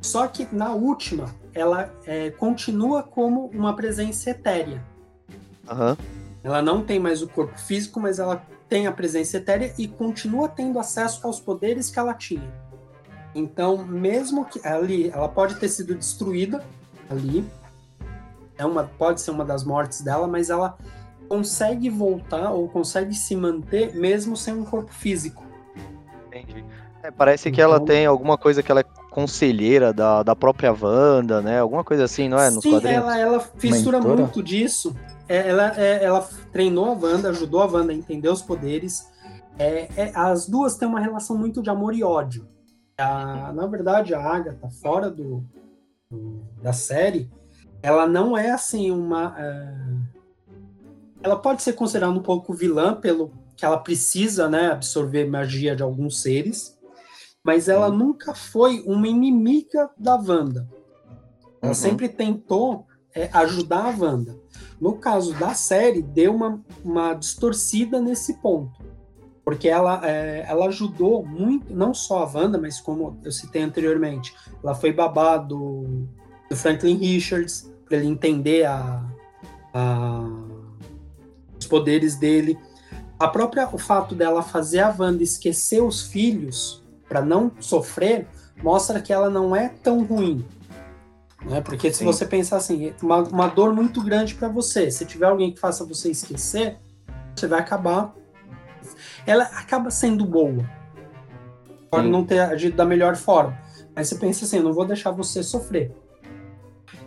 Só que na última, ela é, continua como uma presença etérea. Uhum. Ela não tem mais o corpo físico, mas ela tem a presença etérea e continua tendo acesso aos poderes que ela tinha. Então, mesmo que ali, ela pode ter sido destruída ali, é uma, pode ser uma das mortes dela, mas ela consegue voltar ou consegue se manter mesmo sem um corpo físico. Entendi. É, parece que ela então tem alguma coisa que ela é conselheira da, da própria Wanda, né? Alguma coisa assim, não é? Nos Sim, quadrinhos. ela, ela fissura Mentora? muito disso ela, é, ela treinou a Wanda, ajudou a Wanda a entender os poderes. É, é, as duas têm uma relação muito de amor e ódio. A, na verdade, a Agatha, fora do, do, da série, ela não é assim uma. Uh, ela pode ser considerada um pouco vilã pelo que ela precisa, né, absorver magia de alguns seres, mas ela uhum. nunca foi uma inimiga da Wanda. Ela uhum. sempre tentou é, ajudar a Wanda. No caso da série, deu uma, uma distorcida nesse ponto. Porque ela, é, ela ajudou muito, não só a Wanda, mas como eu citei anteriormente, ela foi babá do, do Franklin Richards, para ele entender a, a, os poderes dele. A própria, o fato dela fazer a Wanda esquecer os filhos para não sofrer, mostra que ela não é tão ruim. Né? Porque se Sim. você pensar assim, uma, uma dor muito grande para você, se tiver alguém que faça você esquecer, você vai acabar. Ela acaba sendo boa. Pode Sim. não ter agido da melhor forma. Mas você pensa assim, eu não vou deixar você sofrer.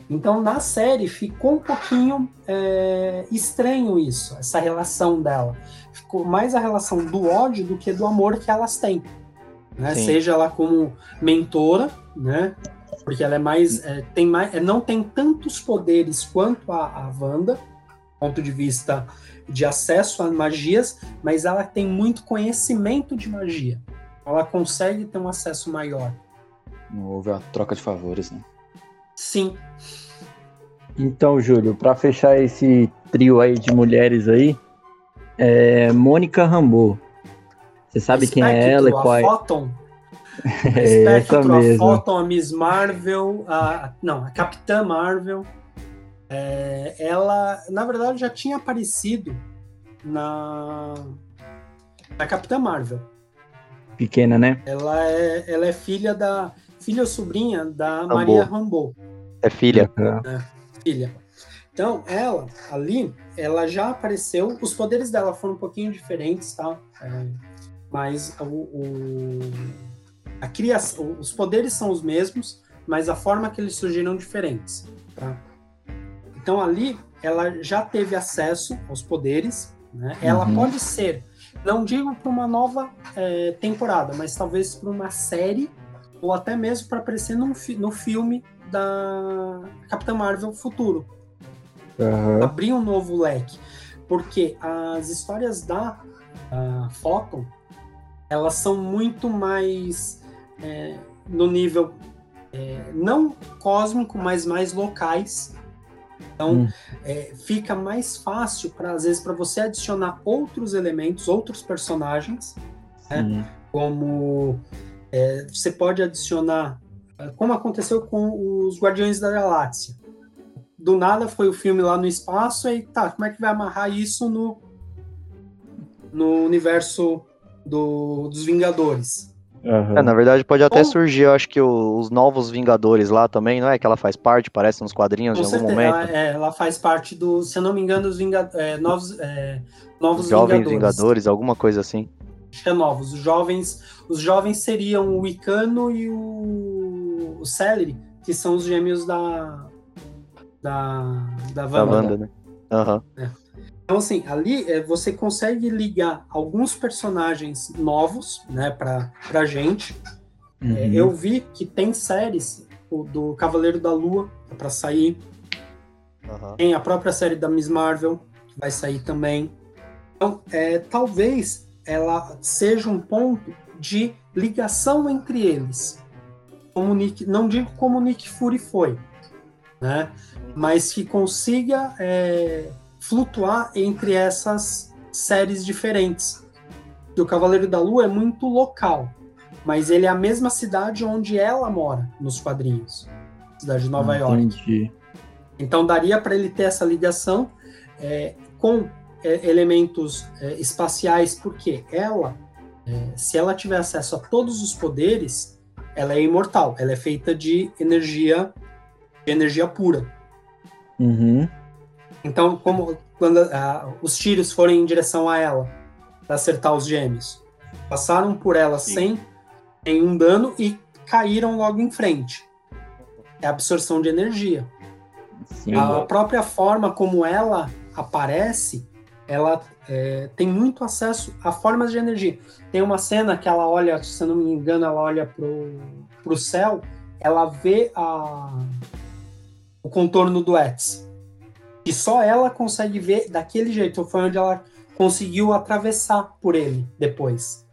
Então na série ficou um pouquinho é, estranho isso, essa relação dela. Ficou mais a relação do ódio do que do amor que elas têm. Né? Seja ela como mentora, né? Porque ela é mais, é, tem mais, é, não tem tantos poderes quanto a, a Wanda, ponto de vista de acesso a magias, mas ela tem muito conhecimento de magia. Ela consegue ter um acesso maior. Não houve a troca de favores, né? Sim. Então, Júlio, para fechar esse trio aí de mulheres aí, é Mônica Rambeau. Você sabe quem é ela e qual é? Photon? É Spectro, a Photon, a Miss Marvel, a, não, a Capitã Marvel. É, ela, na verdade, já tinha aparecido na, na Capitã Marvel. Pequena, né? Ela é, ela é filha da. Filha ou sobrinha da Rambo. Maria Rambo. É filha. É, filha. Então, ela, ali, ela já apareceu. Os poderes dela foram um pouquinho diferentes, tá? É, mas o, o a criação, os poderes são os mesmos, mas a forma que eles surgiram diferentes. Tá? Então ali ela já teve acesso aos poderes. Né? Ela uhum. pode ser, não digo para uma nova é, temporada, mas talvez para uma série ou até mesmo para aparecer num, no filme da Capitã Marvel futuro. Uhum. Abrir um novo leque. Porque as histórias da uh, Photon, elas são muito mais é, no nível é, não cósmico, mas mais locais. Então, hum. é, fica mais fácil para às vezes para você adicionar outros elementos, outros personagens, né? como é, você pode adicionar, como aconteceu com os Guardiões da Galáxia. Do nada foi o filme lá no espaço e tá, como é que vai amarrar isso no no universo do, dos Vingadores? Uhum. É, na verdade, pode até surgir, eu acho que os novos Vingadores lá também, não é? Que ela faz parte, parece nos quadrinhos Com em algum certeza, momento. Ela, é, ela faz parte do, se eu não me engano, dos Vinga, é, novos, é, novos Jovens Vingadores. Vingadores, alguma coisa assim. Acho que é novos. Os jovens, os jovens seriam o Icano e o, o Celery, que são os gêmeos da da da Wanda. Da Wanda né? Uhum. Então, assim, ali é, você consegue ligar alguns personagens novos, né, pra, pra gente. É, uhum. É, eu vi que tem séries o, do Cavaleiro da Lua é para sair. Uhum. Tem a própria série da Miss Marvel, que vai sair também. Então, é, talvez ela seja um ponto de ligação entre eles. Como Nick, não digo como Nick Fury foi, né? Mas que consiga é, flutuar entre essas séries diferentes. o Cavaleiro da Lua é muito local, mas ele é a mesma cidade onde ela mora nos quadrinhos, cidade de Nova Entendi. York. Então daria para ele ter essa ligação é, com é, elementos é, espaciais, porque ela, é, se ela tiver acesso a todos os poderes, ela é imortal. Ela é feita de energia, de energia pura. Uhum. Então, como quando uh, os tiros forem em direção a ela, para acertar os gêmeos, passaram por ela Sim. sem nenhum dano e caíram logo em frente. É absorção de energia. Sim. A própria forma como ela aparece, ela é, tem muito acesso a formas de energia. Tem uma cena que ela olha, se eu não me engano, ela olha pro, pro céu, ela vê a, o contorno do Ets. E só ela consegue ver daquele jeito. Foi onde ela conseguiu atravessar por ele depois.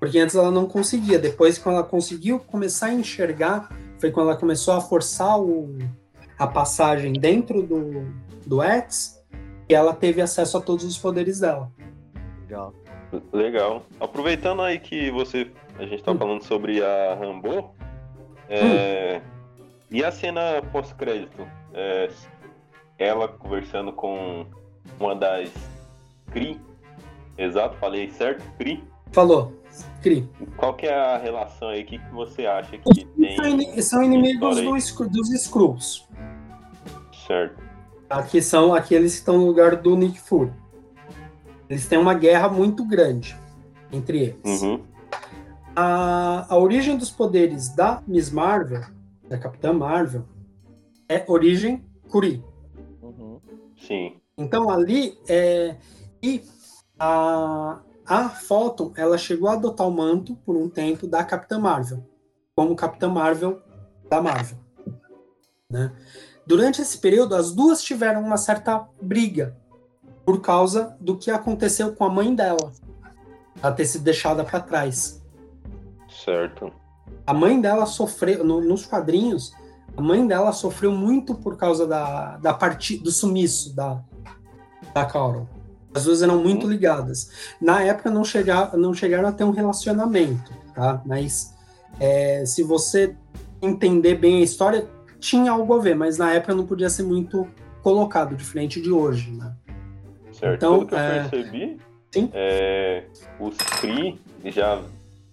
Porque antes ela não conseguia. Depois, quando ela conseguiu começar a enxergar, foi quando ela começou a forçar o, a passagem dentro do, do X e ela teve acesso a todos os poderes dela. Legal. Legal. Aproveitando aí que você a gente está hum. falando sobre a Rambo, é, hum. e a cena pós-crédito? É, ela conversando com uma das CRI. Exato, falei certo? CRI? Falou. CRI. Qual que é a relação aí? O que, que você acha que tem? São inimigos dos, dos Skrulls. Certo. Aqui são aqueles que estão no lugar do Nick Fury. Eles têm uma guerra muito grande entre eles. Uhum. A, a origem dos poderes da Miss Marvel, da Capitã Marvel, é origem Sim. Então ali é e a a Photon, ela chegou a adotar o manto por um tempo da Capitã Marvel, como Capitã Marvel da Marvel, né? Durante esse período, as duas tiveram uma certa briga por causa do que aconteceu com a mãe dela, ela ter sido deixada para trás. Certo. A mãe dela sofreu no, nos quadrinhos. A mãe dela sofreu muito por causa da, da parte do sumiço da, da Carol. As duas eram muito ligadas. Na época não, chegar, não chegaram a ter um relacionamento, tá? Mas é, se você entender bem a história, tinha algo a ver, mas na época não podia ser muito colocado, diferente de hoje, né? Certo. Então, Pelo que é... eu percebi, Sim? É, os Kree já,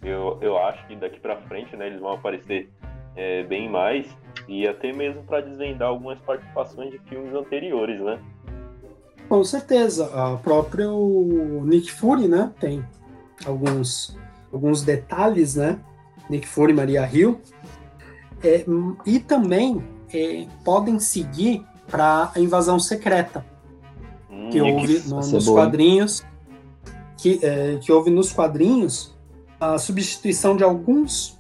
eu, eu acho que daqui para frente, né, eles vão aparecer é, bem mais e até mesmo para desvendar algumas participações de filmes anteriores, né? Com certeza, a própria Nick Fury, né, tem alguns alguns detalhes, né? Nick Fury, Maria Hill, é, e também é, podem seguir para a invasão secreta hum, que houve no, nos bom. quadrinhos, que, é, que houve nos quadrinhos a substituição de alguns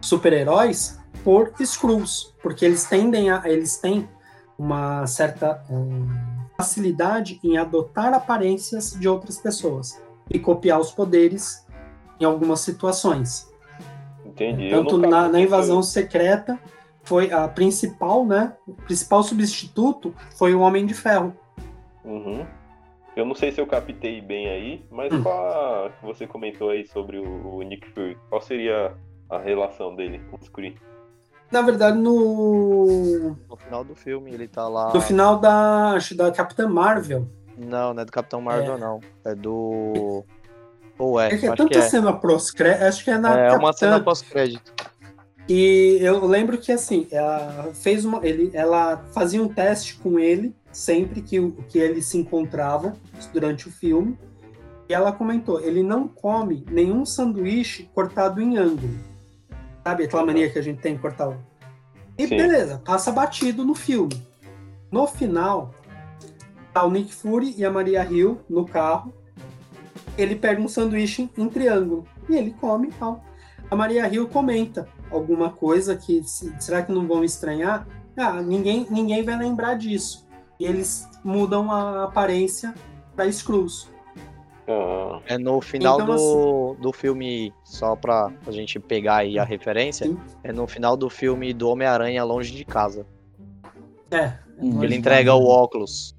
super-heróis por Skrulls, porque eles tendem a, eles têm uma certa um, facilidade em adotar aparências de outras pessoas e copiar os poderes em algumas situações. Entendi. Tanto na, na, invasão secreta foi a principal, né? O principal substituto foi o Homem de Ferro. Uhum. Eu não sei se eu captei bem aí, mas hum. qual a, você comentou aí sobre o, o, Nick Fury? Qual seria a relação dele com o Kree? Na verdade, no. No final do filme, ele tá lá. No final da. Acho da Capitã Marvel. Não, não é do Capitão Marvel, é. não. É do. Ou é? É que é tanta que é. cena pós-crédito. Acho que é na. É, Capitã... uma cena pós-crédito. E eu lembro que assim, ela fez uma. Ele, ela fazia um teste com ele sempre que, que eles se encontravam durante o filme. E ela comentou: ele não come nenhum sanduíche cortado em ângulo. Sabe aquela mania que a gente tem de cortar o. E Sim. beleza, passa batido no filme. No final, tá o Nick Fury e a Maria Hill no carro. Ele pega um sanduíche em triângulo e ele come e tal. A Maria Hill comenta alguma coisa que será que não vão estranhar? Ah, ninguém, ninguém vai lembrar disso e eles mudam a aparência para Skrulls. Ah. É no final então, do, assim, do filme, só pra a gente pegar aí a referência, sim. é no final do filme do Homem-Aranha Longe de Casa. É. Hum. Ele entrega o óculos.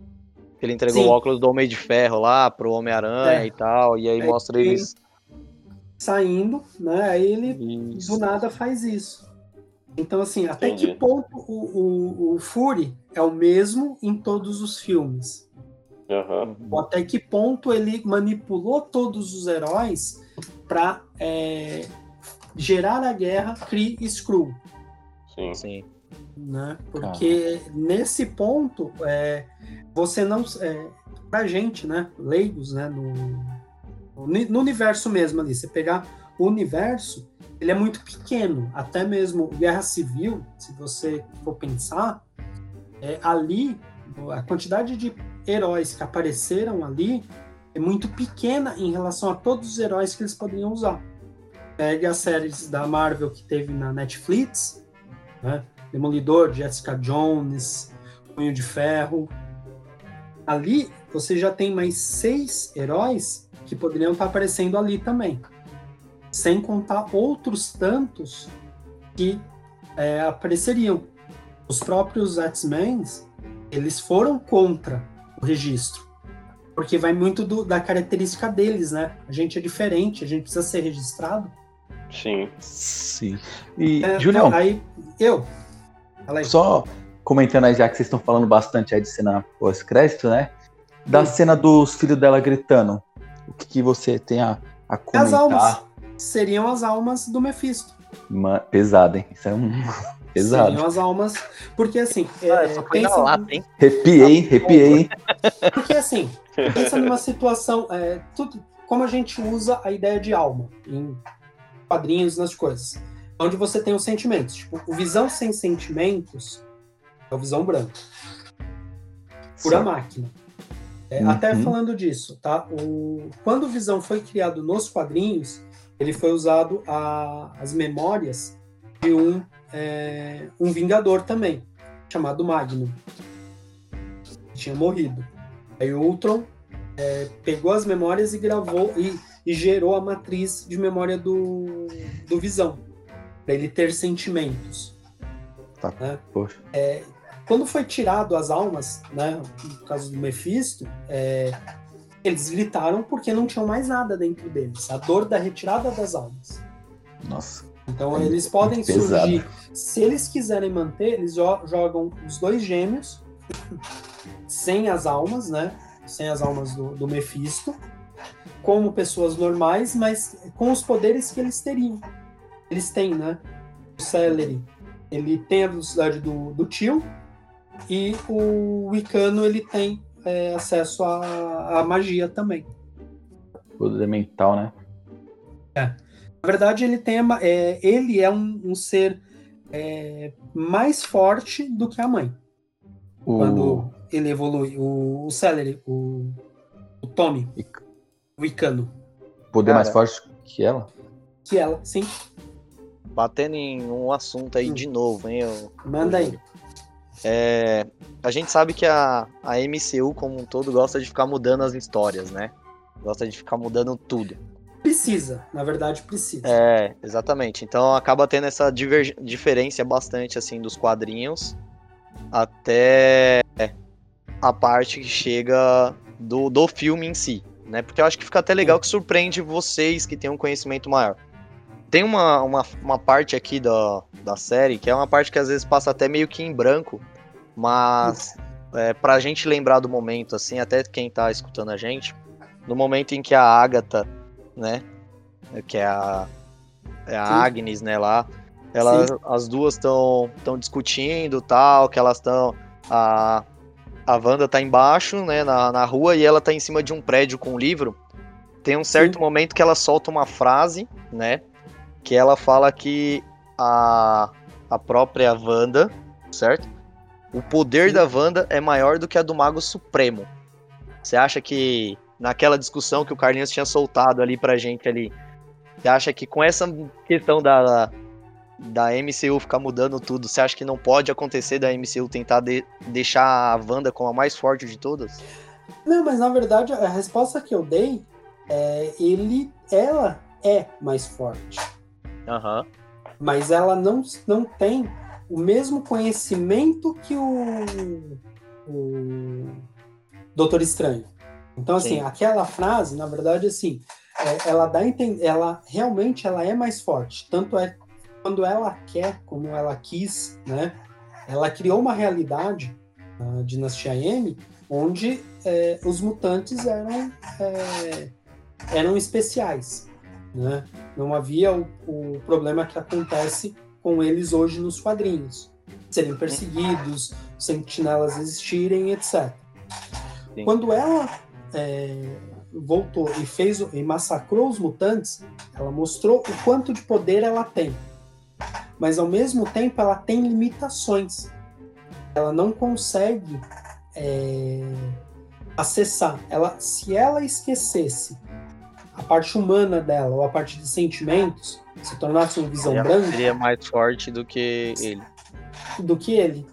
Ele entregou sim. o óculos do Homem de Ferro lá pro Homem-Aranha é. e tal, e aí é, mostra eles. Saindo, né? Aí ele isso. do nada faz isso. Então, assim, até Entendi. que ponto o, o, o Fury é o mesmo em todos os filmes? Uhum. Até que ponto ele manipulou todos os heróis para é, gerar a guerra Kree e Skrull? Sim. Sim. Né? Porque ah. nesse ponto, é, você não. É, pra gente, né? Leigos, né? No, no universo mesmo ali, você pegar o universo, ele é muito pequeno. Até mesmo Guerra Civil, se você for pensar, é, ali a quantidade de heróis que apareceram ali é muito pequena em relação a todos os heróis que eles poderiam usar. Pegue as séries da Marvel que teve na Netflix, né? Demolidor, Jessica Jones, Punho de Ferro. Ali você já tem mais seis heróis que poderiam estar aparecendo ali também sem contar outros tantos que é, apareceriam. Os próprios X-Men, eles foram contra o registro, porque vai muito do, da característica deles, né? A gente é diferente, a gente precisa ser registrado. Sim. Sim. E, é, Julião... Aí, eu... Aí. Só comentando aí, já que vocês estão falando bastante aí de cena pós-crédito, né? Da Sim. cena dos filhos dela gritando, o que, que você tem a, a comentar? As almas seriam as almas do Mephisto. Uma, pesado, hein? Isso é um. Pesado. Seriam as almas. Porque assim. Ah, é, pensa... lata, hein? Repiei, repiei. Porque assim, pensa numa situação. É, tudo, como a gente usa a ideia de alma em quadrinhos, nas coisas. Onde você tem os sentimentos. Tipo, o visão sem sentimentos é o visão branco. Pura Sim. máquina. É, uhum. Até falando disso, tá? O, quando o Visão foi criado nos quadrinhos, ele foi usado a, as memórias de um, é, um Vingador também, chamado Magnum. Tinha morrido. Aí o Ultron é, pegou as memórias e gravou e, e, gerou a matriz de memória do, do Visão, para ele ter sentimentos. Tá, né? Poxa. É, quando foi tirado as almas, né, no caso do Mephisto, é, eles gritaram porque não tinham mais nada dentro deles. A dor da retirada das almas. Nossa. Então é eles podem surgir. Se eles quiserem manter, eles jogam os dois gêmeos (laughs) sem as almas, né? Sem as almas do, do Mephisto, como pessoas normais, mas com os poderes que eles teriam. Eles têm, né? O Celery, ele tem a velocidade do, do tio, e o Wicano ele tem é, acesso à, à, magia também. Poder mental, né? É. Na verdade, ele tem é, ele é um, um ser é, mais forte do que a mãe. O... Quando ele evolui. O, o Celery, o, o Tommy, o Icano. Poder Cara, mais forte que ela? Que ela, sim. batendo em um assunto aí hum. de novo, hein? Eu, Manda aí. É, a gente sabe que a, a MCU como um todo gosta de ficar mudando as histórias, né? Gosta de ficar mudando tudo. Precisa, na verdade precisa. É, exatamente. Então acaba tendo essa diferença bastante assim dos quadrinhos até a parte que chega do, do filme em si, né? Porque eu acho que fica até legal que surpreende vocês que têm um conhecimento maior. Tem uma, uma, uma parte aqui da, da série que é uma parte que às vezes passa até meio que em branco, mas é, pra gente lembrar do momento, assim, até quem tá escutando a gente, no momento em que a Agatha, né, que é a, é a Agnes, né, lá, elas, as duas estão estão discutindo tal, que elas estão a a Wanda tá embaixo, né, na, na rua e ela tá em cima de um prédio com um livro. Tem um certo Sim. momento que ela solta uma frase, né, que ela fala que a a própria Wanda, certo? O poder Sim. da Wanda é maior do que a do Mago Supremo. Você acha que naquela discussão que o Carlinhos tinha soltado ali pra gente ali, você acha que com essa questão da da MCU ficar mudando tudo, você acha que não pode acontecer da MCU tentar de, deixar a Wanda como a mais forte de todas? Não, mas na verdade a resposta que eu dei é ele, ela é mais forte. Uhum. Mas ela não, não tem o mesmo conhecimento que o, o Doutor Estranho. Então, assim, Sim. aquela frase, na verdade, assim, é, ela dá ela realmente ela é mais forte. Tanto é quando ela quer, como ela quis, né? Ela criou uma realidade, a Dinastia M, onde é, os mutantes eram, é, eram especiais, né? Não havia o, o, problema que acontece com eles hoje nos quadrinhos. Serem perseguidos, sentinelas existirem, etc. Sim. Quando ela é, voltou e fez e massacrou os mutantes, ela mostrou o quanto de poder ela tem mas ao mesmo tempo ela tem limitações. Ela não consegue é, acessar. Ela, se ela esquecesse a parte humana dela ou a parte de sentimentos, se tornasse uma visão ela branca, seria mais forte do que ele. Do que ele.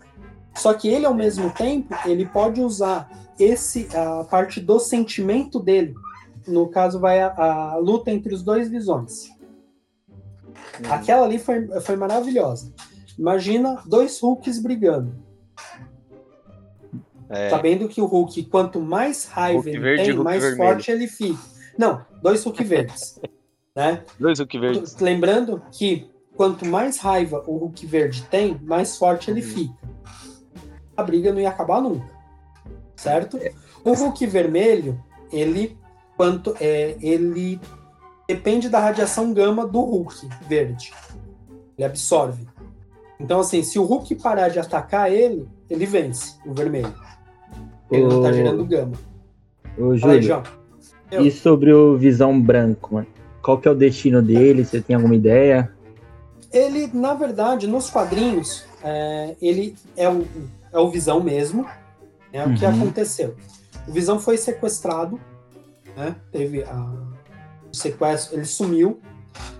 Só que ele ao mesmo tempo ele pode usar esse a parte do sentimento dele. No caso vai a, a luta entre os dois visões. Uhum. Aquela ali foi, foi maravilhosa. Imagina dois Hulks brigando. É. Sabendo que o Hulk, quanto mais raiva Hulk ele verde, tem, Hulk mais vermelho. forte ele fica. Não, dois Hulk (laughs) verdes. né? Dois Hulk verdes. Lembrando que quanto mais raiva o Hulk verde tem, mais forte ele uhum. fica. A briga não ia acabar nunca. Certo? O Hulk vermelho, ele quanto é, ele depende da radiação gama do Hulk verde. Ele absorve. Então, assim, se o Hulk parar de atacar ele, ele vence, o vermelho. Ele não tá gerando gama. Ô, Júlio, e sobre o Visão Branco, mano? Qual que é o destino dele? Você tem alguma ideia? Ele, na verdade, nos quadrinhos, é, ele é o, é o Visão mesmo. É o que uhum. aconteceu. O Visão foi sequestrado, né? Teve a, sequestro, ele sumiu,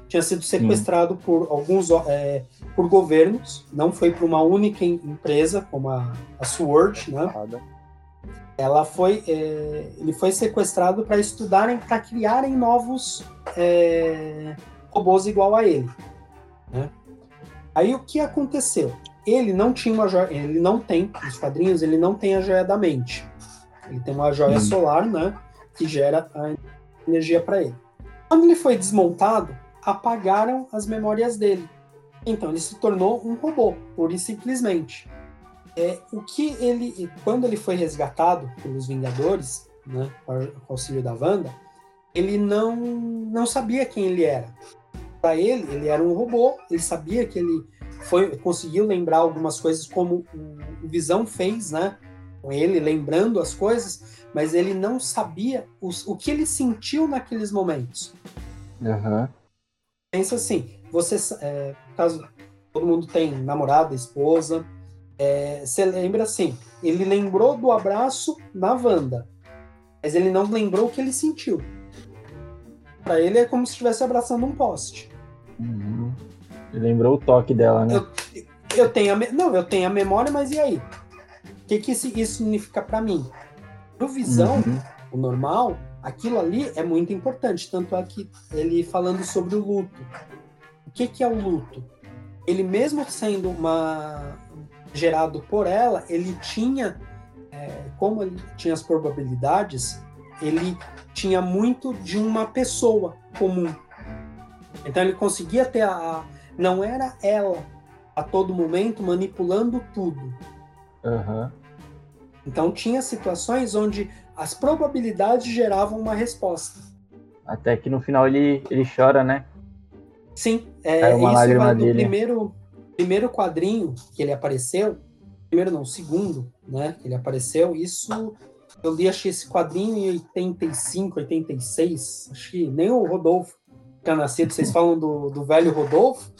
tinha sido sequestrado Sim. por alguns é, por governos, não foi por uma única empresa como a, a Sword, né? Ela foi, é, ele foi sequestrado para estudarem, para criarem novos é, robôs igual a ele. Né? Aí o que aconteceu? Ele não tinha uma joia, ele não tem, nos quadrinhos, ele não tem a joia da mente. Ele tem uma joia hum. solar, né? Que gera a energia para ele. Quando ele foi desmontado, apagaram as memórias dele. Então ele se tornou um robô, pura e simplesmente. É, o que ele, quando ele foi resgatado pelos Vingadores, né, com o auxílio da Wanda, ele não, não sabia quem ele era. Para ele, ele era um robô. Ele sabia que ele foi conseguiu lembrar algumas coisas como o Visão fez, né, com ele, lembrando as coisas, mas ele não sabia os, o que ele sentiu naqueles momentos. Uhum. Pensa assim, você, é, caso todo mundo tem namorada, esposa, é, você lembra assim, ele lembrou do abraço na Wanda, mas ele não lembrou o que ele sentiu. Para ele é como se estivesse abraçando um poste. Uhum. Lembrou o toque dela, né? Eu, eu tenho a, não, eu tenho a memória, mas e aí? O que, que isso, isso significa para mim? Pro visão, uhum. o normal, aquilo ali é muito importante. Tanto é que ele falando sobre o luto. O que, que é o luto? Ele mesmo sendo uma gerado por ela, ele tinha, é, como ele tinha as probabilidades, ele tinha muito de uma pessoa comum. Então ele conseguia ter a. Não era ela a todo momento manipulando tudo. Uhum. Então tinha situações onde as probabilidades geravam uma resposta. Até que no final ele, ele chora, né? Sim, é, uma isso vai no primeiro, primeiro quadrinho que ele apareceu, primeiro não, segundo, né, que ele apareceu, isso eu li achei esse quadrinho em 85, 86, acho que nem o Rodolfo nascido, vocês falam do, do velho Rodolfo,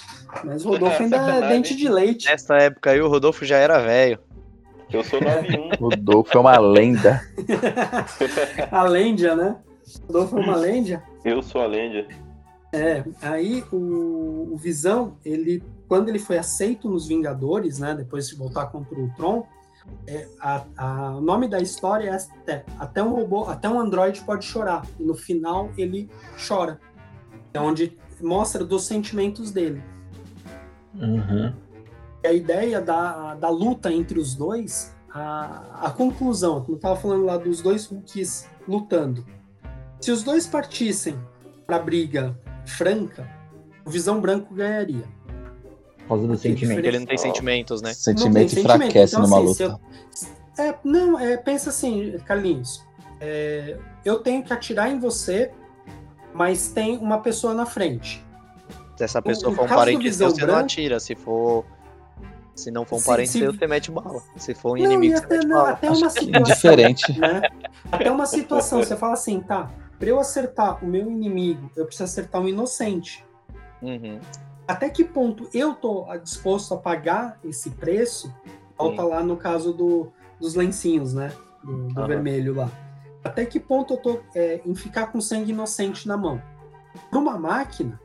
mas o Rodolfo (laughs) ainda é dente de leite. Nessa época aí o Rodolfo já era velho. Eu sou 91. (laughs) Rodolfo é uma lenda. (laughs) a lenda, né? Rodolfo é uma lenda. Eu sou a lenda. É, aí o, o, Visão, ele, quando ele foi aceito nos Vingadores, né, depois de voltar contra o Tron, é, a, a, o nome da história é até, até um robô, até um androide pode chorar. E no final ele chora. É onde mostra dos sentimentos dele. Uhum. a ideia da, da luta entre os dois, a, a conclusão, como eu estava falando lá dos dois Hulks lutando. Se os dois partissem para briga franca, o Visão Branco ganharia. Por causa do sentimento. Porque ele não tem sentimentos, né? Sentimento enfraquece então, numa assim, luta. Eu, é, não, é, pensa assim, Carlinhos. É, eu tenho que atirar em você, mas tem uma pessoa na frente. Se essa pessoa o, for um parente seu, você branco, não atira. Se for. Se não for um parente seu, você mete bala. Se for um não, inimigo, até, você não, bala. Até uma situação. Diferente. Né? Até uma situação, você fala assim, tá, para eu acertar o meu inimigo, eu preciso acertar um inocente. Uhum. Até que ponto eu tô disposto a pagar esse preço? Volta lá no caso do, dos lencinhos, né? Do, do uhum. vermelho lá. Até que ponto eu tô é, em ficar com sangue inocente na mão? Para uma máquina,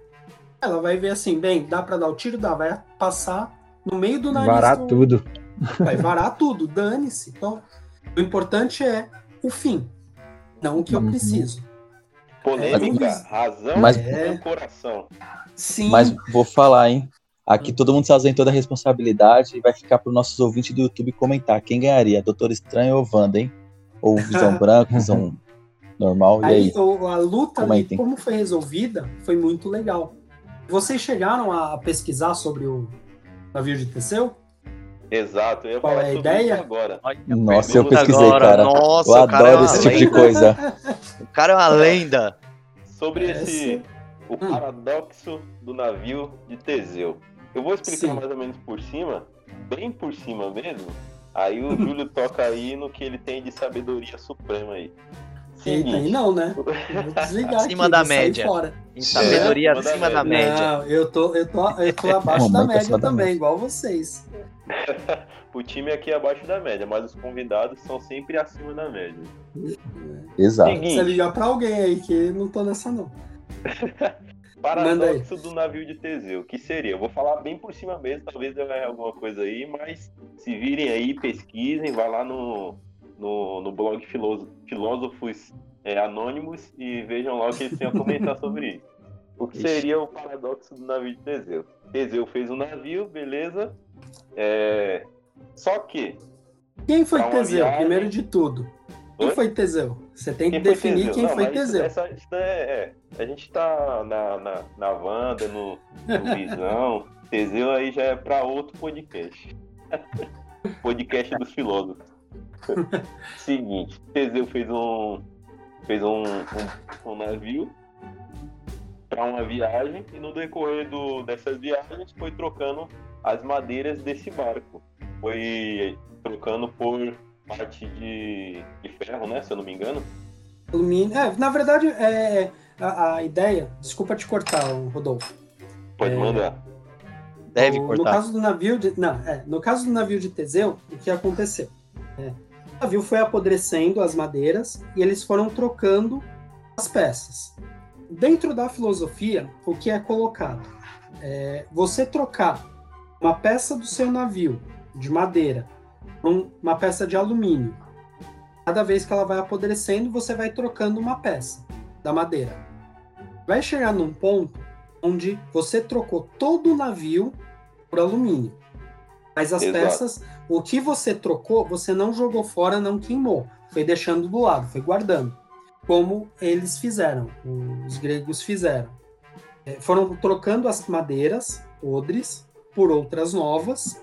ela vai ver assim, bem, dá para dar o tiro, dá, vai passar no meio do nariz. Varar do... tudo. Vai varar tudo, dane-se. Então, o importante é o fim, não o que eu uhum. preciso. Polêmica, é, razão mas, é... coração. Sim. Mas vou falar, hein? Aqui todo mundo está toda a responsabilidade e vai ficar para os nossos ouvintes do YouTube comentar quem ganharia, Doutor Estranho ou Wanda, hein? Ou Visão Branca, (laughs) Visão Normal, aí, e aí? A luta ali, como foi resolvida, foi muito legal. Vocês chegaram a pesquisar sobre o navio de Teseu? Exato, eu ia Qual falar é a ideia? agora. Nossa, eu pesquisei, agora. cara. Nossa, eu adoro é esse tipo lenda. de coisa. O cara é uma lenda. Sobre é, esse o hum. paradoxo do navio de Teseu. Eu vou explicar Sim. mais ou menos por cima, bem por cima mesmo. Aí o Júlio toca aí no que ele tem de sabedoria suprema aí. Seguinte, Eita, não, né? Vou desligar acima aqui, da média. Fora. Em sabedoria é, acima da média. Não, eu tô, eu tô, eu tô abaixo da média também, igual vocês. (laughs) o time aqui é abaixo da média, mas os convidados são sempre acima da média. Exato. Seguinte, Você ligar pra alguém aí que não tô nessa não. (laughs) Paradoxo do navio de Teseu, que seria? Eu vou falar bem por cima mesmo, talvez eu erre alguma coisa aí, mas se virem aí, pesquisem, vai lá no, no, no blog Filósofos é, Anônimos e vejam lá o que eles têm a comentar (laughs) sobre isso. O que seria o paradoxo do navio de Teseu? Teseu fez um navio, beleza. É... Só que. Quem foi Teseu, viagem... primeiro de tudo? Quem Oi? foi Teseu? Você tem que quem definir foi quem Não, foi Teseu. Essa, é, é, a gente tá na, na, na Wanda, no, no Visão. (laughs) Teseu aí já é para outro podcast. (laughs) podcast dos filósofos. (laughs) Seguinte, Teseu fez um fez um, um, um navio para uma viagem e no decorrer do, dessas viagens foi trocando as madeiras desse barco. Foi trocando por parte de, de ferro, né? Se eu não me engano. Alumínio. É, na verdade, é, a, a ideia. Desculpa te cortar, Rodolfo. Pode é, mandar. Deve cortar. No caso do navio de. Não, é, no caso do navio de Teseu, o que aconteceu? É, o navio foi apodrecendo as madeiras e eles foram trocando as peças. Dentro da filosofia, o que é colocado? é, você trocar uma peça do seu navio de madeira uma peça de alumínio, cada vez que ela vai apodrecendo, você vai trocando uma peça da madeira. Vai chegar num ponto onde você trocou todo o navio por alumínio. Mas as Exato. peças, o que você trocou, você não jogou fora, não queimou. Foi deixando do lado, foi guardando. Como eles fizeram, os gregos fizeram. É, foram trocando as madeiras podres por outras novas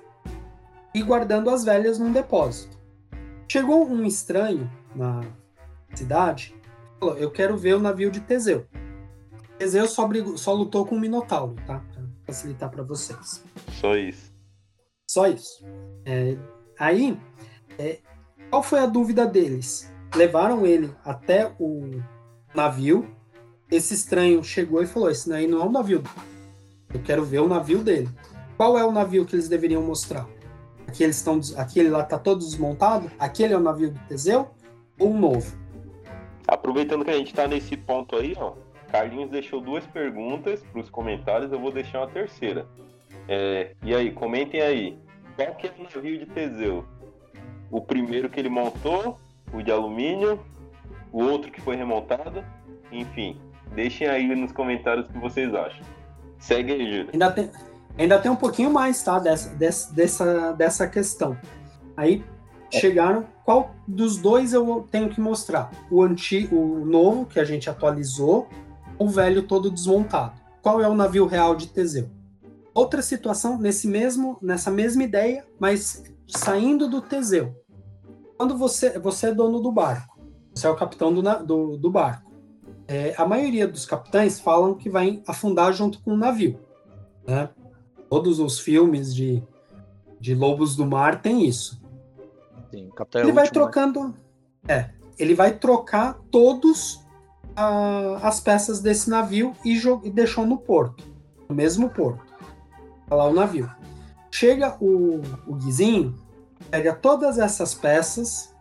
e guardando as velhas num depósito. Chegou um estranho na cidade, falou: Eu quero ver o navio de Teseu. Teseu só, brigou, só lutou com o Minotauro, tá? Pra facilitar para vocês. Só isso. Só isso. É, aí, é, qual foi a dúvida deles? Levaram ele até o navio. Esse estranho chegou e falou: Esse aí não é o navio. Eu quero ver o navio dele. Qual é o navio que eles deveriam mostrar? Aqui eles estão, aquele lá está todo desmontado? Aquele é o navio do Teseu ou um novo? Aproveitando que a gente está nesse ponto aí, ó, Carlinhos deixou duas perguntas para os comentários, eu vou deixar uma terceira. É, e aí, comentem aí. Qual que é o navio de Teseu? O primeiro que ele montou, o de alumínio, o outro que foi remontado, enfim. Deixem aí nos comentários o que vocês acham. Segue aí, Júlio. Ainda tem, ainda tem um pouquinho mais, tá? Dessa, dessa, dessa, questão. Aí chegaram. Qual dos dois eu tenho que mostrar? O antigo, o novo, que a gente atualizou, o velho todo desmontado. Qual é o navio real de Teseu? Outra situação nesse mesmo, nessa mesma ideia, mas saindo do Teseu. Quando você, você é dono do barco, você é o capitão do, do, do barco. É, a maioria dos capitães falam que vai afundar junto com o navio. Né? Todos os filmes de, de lobos do mar tem isso. Sim, é ele vai último, né? trocando. Né? É, ele vai trocar todos as peças desse navio e, e deixou no porto, no mesmo porto. Tá lá o navio. Chega o, o Guizinho, pega todas essas peças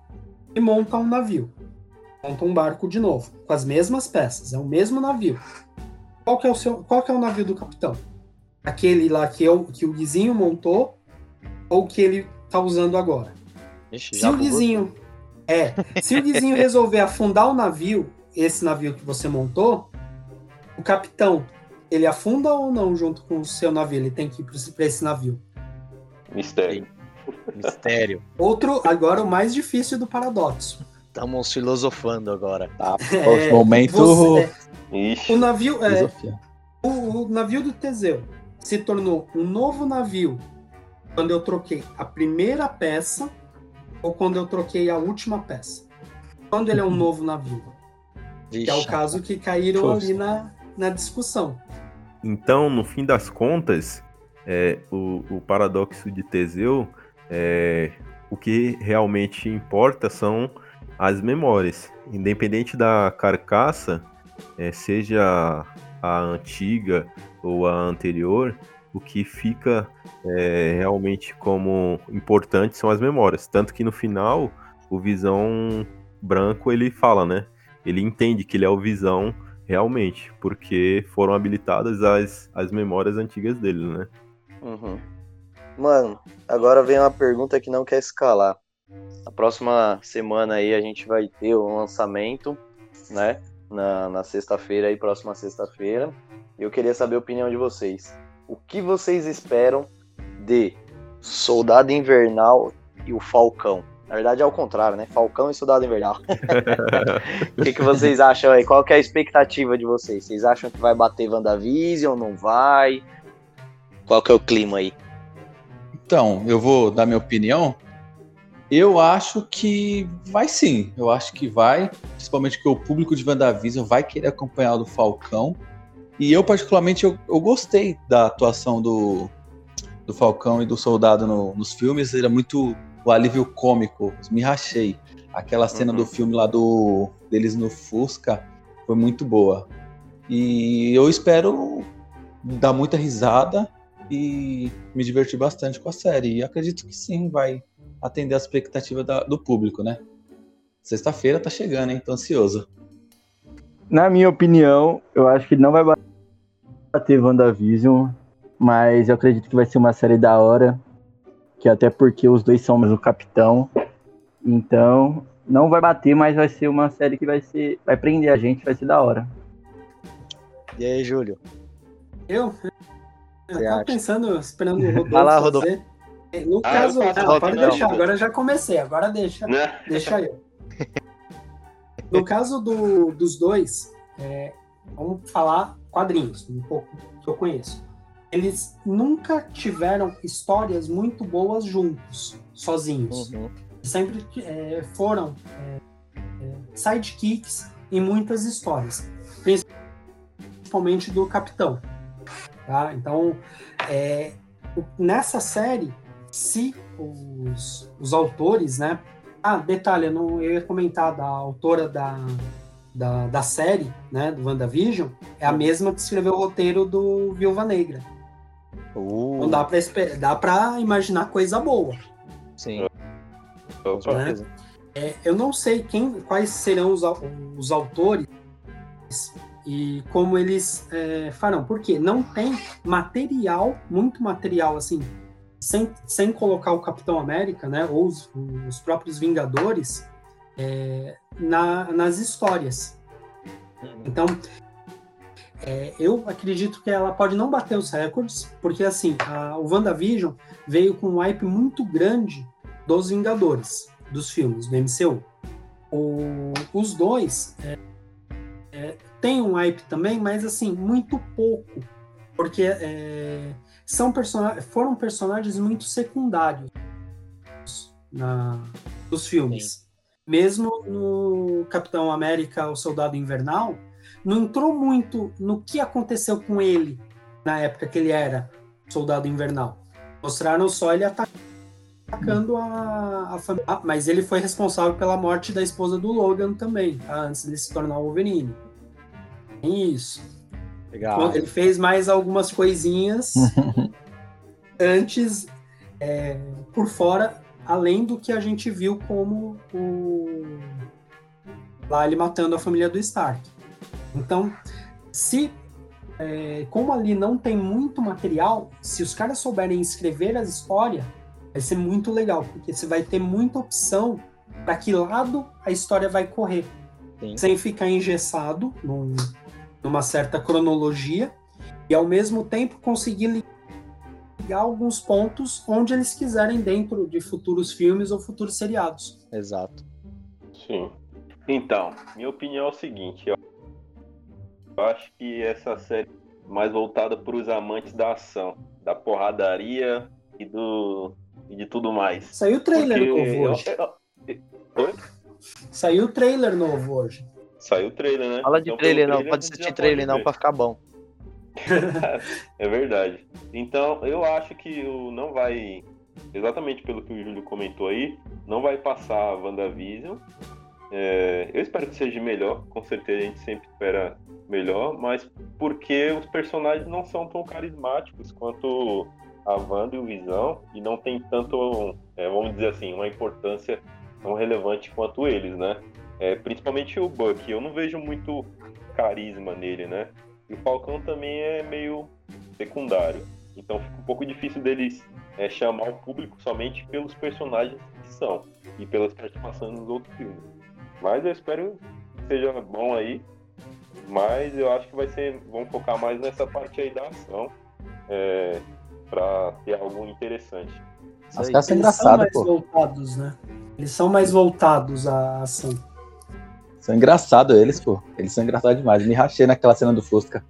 e monta um navio. Monta um barco de novo, com as mesmas peças, é o mesmo navio. Qual que é o, seu, qual que é o navio do capitão? Aquele lá que, eu, que o Guizinho montou ou que ele tá usando agora? Ixi, se o Guizinho. É, se o Guizinho (laughs) resolver afundar o navio esse navio que você montou, o capitão, ele afunda ou não junto com o seu navio? Ele tem que ir para esse navio? Mistério. Mistério. Outro, agora o mais difícil do paradoxo. Estamos filosofando agora. Tá, (laughs) é, momento. Você, é, o navio é, o, o navio do Teseu se tornou um novo navio quando eu troquei a primeira peça ou quando eu troquei a última peça. Quando ele é um novo navio? Vixe. Que é o caso que caíram ali na, na discussão. Então, no fim das contas, é, o, o, paradoxo de Teseu, é, o que realmente importa são as memórias. Independente da carcaça, é, seja a antiga ou a anterior, o que fica é, realmente como importante são as memórias. Tanto que no final, o Visão Branco ele fala, né? ele entende que ele é o Visão realmente, porque foram habilitadas as, as memórias antigas dele, né? Uhum. Mano, agora vem uma pergunta que não quer escalar. Na próxima semana aí a gente vai ter um lançamento, né? Na, na sexta-feira aí, próxima sexta-feira. E eu queria saber a opinião de vocês. O que vocês esperam de Soldado Invernal e o Falcão? Na verdade é o contrário, né? Falcão e Soldado Invernal. (laughs) O que, que vocês acham aí? Qual que é a expectativa de vocês? Vocês acham que vai bater WandaVision? Não vai? Qual que é o clima aí? Então, eu vou dar minha opinião. Eu acho que vai sim. Eu acho que vai. Principalmente que o público de WandaVision vai querer acompanhar o do Falcão. E eu, particularmente, eu, eu gostei da atuação do, do Falcão e do Soldado no, nos filmes. É muito o alívio cômico, me rachei. Aquela cena uhum. do filme lá do deles no Fusca foi muito boa. E eu espero dar muita risada e me divertir bastante com a série. E acredito que sim, vai atender a expectativa da, do público, né? Sexta-feira tá chegando, hein? Tô ansioso. Na minha opinião, eu acho que não vai bater WandaVision. Mas eu acredito que vai ser uma série da hora. Que até porque os dois são o capitão. Então, não vai bater, mas vai ser uma série que vai ser. Vai prender a gente, vai ser da hora. E aí, Júlio? Eu? Eu tava acha? pensando, esperando o (laughs) Rodolfo. Vai lá, Rodolfo. Fazer. No ah, caso, não, pode deixar, agora eu já comecei, agora deixa. Né? Deixa eu. No caso do, dos dois, é, vamos falar quadrinhos, um pouco que eu conheço. Eles nunca tiveram histórias muito boas juntos, sozinhos. Uhum. Sempre é, foram é, é, sidekicks em muitas histórias, principalmente do Capitão. Tá? Então, é, nessa série, se os, os autores, né? Ah, detalhe, eu, não, eu ia comentar da autora da, da, da série, né, do WandaVision, é a mesma que escreveu o roteiro do Viúva Negra. Uh. Então dá pra, dá pra imaginar coisa boa. Sim. Né? É, eu não sei quem, quais serão os, os autores e como eles é, farão, porque não tem material, muito material assim, sem, sem colocar o Capitão América, né, ou os, os próprios Vingadores, é, na, nas histórias. Então, é, eu acredito que ela pode não bater os recordes, porque assim, a, o WandaVision veio com um hype muito grande dos Vingadores, dos filmes, do MCU. O, os dois é, é, têm um hype também, mas assim, muito pouco, porque é, são person foram personagens muito secundários na, nos filmes. Sim. Mesmo no Capitão América, o Soldado Invernal, não entrou muito no que aconteceu com ele na época que ele era Soldado Invernal. Mostraram só ele atacando a, a família. Ah, mas ele foi responsável pela morte da esposa do Logan também, tá? antes de se tornar o Wolverine. Isso. Legal. Ele fez mais algumas coisinhas (laughs) antes, é, por fora, além do que a gente viu como o lá ele matando a família do Stark. Então, se é, como ali não tem muito material, se os caras souberem escrever as histórias, vai ser muito legal, porque você vai ter muita opção para que lado a história vai correr, Sim. sem ficar engessado num, numa certa cronologia e ao mesmo tempo conseguir ligar alguns pontos onde eles quiserem dentro de futuros filmes ou futuros seriados. Exato. Sim. Então, minha opinião é o seguinte, eu acho que essa série é mais voltada para os amantes da ação, da porradaria e do e de tudo mais. Saiu o trailer Porque novo hoje. Oi? Saiu o trailer novo hoje. Saiu o trailer, né? Fala de então, trailer, não. Pode assistir trailer, não, pra ficar bom. (laughs) é verdade. Então, eu acho que o não vai. Exatamente pelo que o Júlio comentou aí, não vai passar a WandaVision. É, eu espero que seja melhor, com certeza a gente sempre espera melhor, mas porque os personagens não são tão carismáticos quanto a Wanda e o Visão, e não tem tanto, é, vamos dizer assim, uma importância tão relevante quanto eles, né? É, principalmente o Buck, eu não vejo muito carisma nele, né? E o Falcão também é meio secundário. Então fica um pouco difícil deles é, chamar o público somente pelos personagens que são e pelas participações nos outros filmes. Mas eu espero que seja bom aí. Mas eu acho que vai ser. Vamos focar mais nessa parte aí da ação. É, para ter algo interessante. As caras são engraçadas, pô. Voltados, né? Eles são mais voltados à ação. São engraçados eles, pô. Eles são engraçados demais. Me rachei naquela cena do Fusca.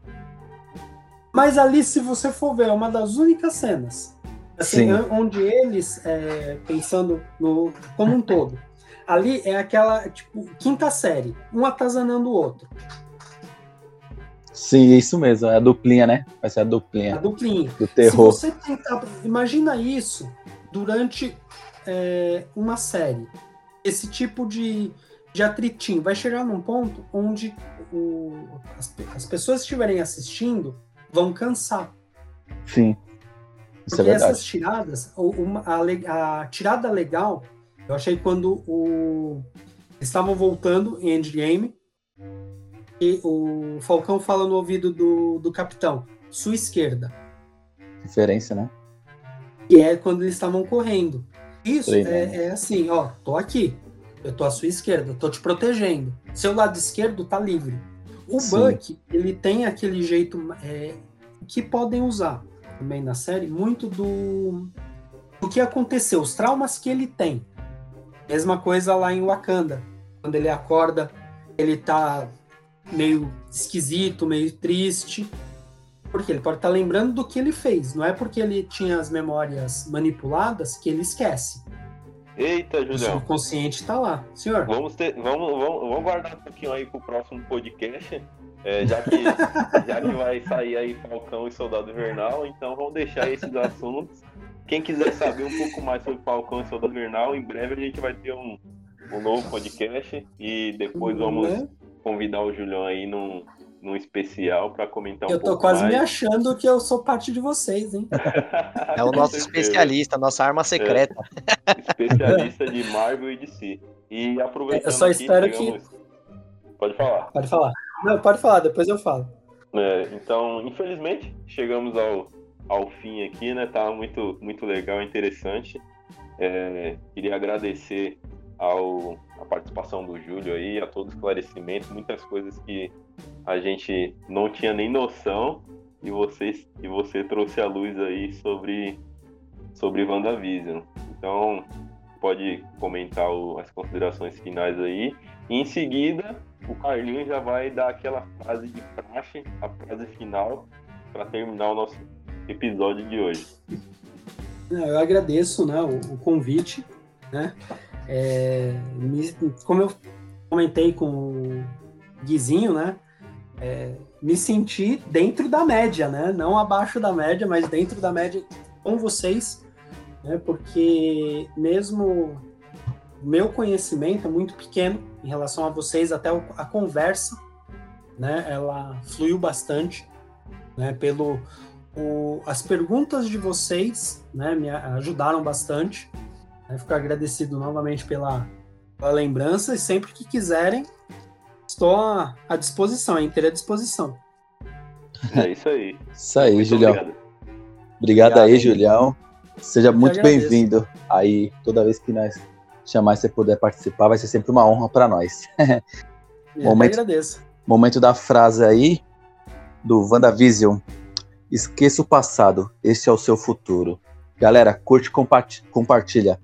Mas ali, se você for ver, é uma das únicas cenas. Assim, Sim. onde eles, é, pensando no, como um todo, ali é aquela, tipo, quinta série, um atazanando o outro. Sim, isso mesmo, é a duplinha, né? Vai ser a duplinha. A duplinha. Do terror. Se você tentar, imagina isso durante é, uma série. Esse tipo de, de atritinho. Vai chegar num ponto onde o, as, as, pessoas que estiverem assistindo vão cansar. Sim. Isso é Porque é essas tiradas, uma, a, a, tirada legal, eu achei quando o, estavam voltando em Endgame e o Falcão fala no ouvido do, do capitão, sua esquerda. Referência, né? E é quando eles estavam correndo. Isso é, é, assim, ó, tô aqui. Eu tô à sua esquerda, tô te protegendo. Seu lado esquerdo tá livre. O Sim. Buck, ele tem aquele jeito é, que podem usar também na série, muito do, do que aconteceu, os traumas que ele tem. Mesma coisa lá em Wakanda. Quando ele acorda, ele tá meio esquisito, meio triste. Porque ele pode estar tá lembrando do que ele fez. Não é porque ele tinha as memórias manipuladas que ele esquece. Eita, Julião. O consciente está lá. Senhor. Vamos, ter, vamos, vamos, vamos guardar um pouquinho aí pro próximo podcast. É, já, que, (laughs) já que vai sair aí Falcão e Soldado Invernal, então vamos deixar esses assuntos. Quem quiser saber um pouco mais sobre Falcão e Soldado Invernal, em breve a gente vai ter um, um novo podcast e depois vamos convidar o Julião aí num, num especial para comentar um eu pouco Eu tô quase mais. me achando que eu sou parte de vocês, hein? (laughs) É o nosso especialista, nossa arma secreta. É, especialista de Marvel e DC. E aproveitando Eu só espero aqui, que... Pode falar. Pode falar. Não, pode falar, depois eu falo. É, então, infelizmente, chegamos ao, ao fim aqui, né? Tá muito, muito legal, interessante. É, queria agradecer ao, a participação do Júlio aí, a todo o esclarecimento, muitas coisas que a gente não tinha nem noção e você, e você trouxe a luz aí sobre, sobre WandaVision. Então, pode comentar o, as considerações finais aí. E em seguida, o Carlinhos já vai dar aquela frase de praxe, a frase final, para terminar o nosso episódio de hoje. Eu agradeço né, o, o convite. Né? É, como eu comentei com o Guizinho, né? É, me senti dentro da média, né? Não abaixo da média, mas dentro da média com vocês, né? Porque mesmo meu conhecimento é muito pequeno em relação a vocês, até a conversa, né? Ela fluiu bastante, né? Pelo o, as perguntas de vocês, né? Me ajudaram bastante. Né? Fico agradecido novamente pela, pela lembrança e sempre que quiserem, estou à, disposição, à inteira disposição. É isso aí. Isso aí, muito Julião. Obrigado, obrigado aí, Julião. Seja muito bem-vindo aí toda vez que nós chamar você puder participar, vai ser sempre uma honra para nós. (laughs) Eu momento, agradeço. Momento da frase aí do WandaVision. Esqueça o passado, esse é o seu futuro. Galera, curte, compartilha.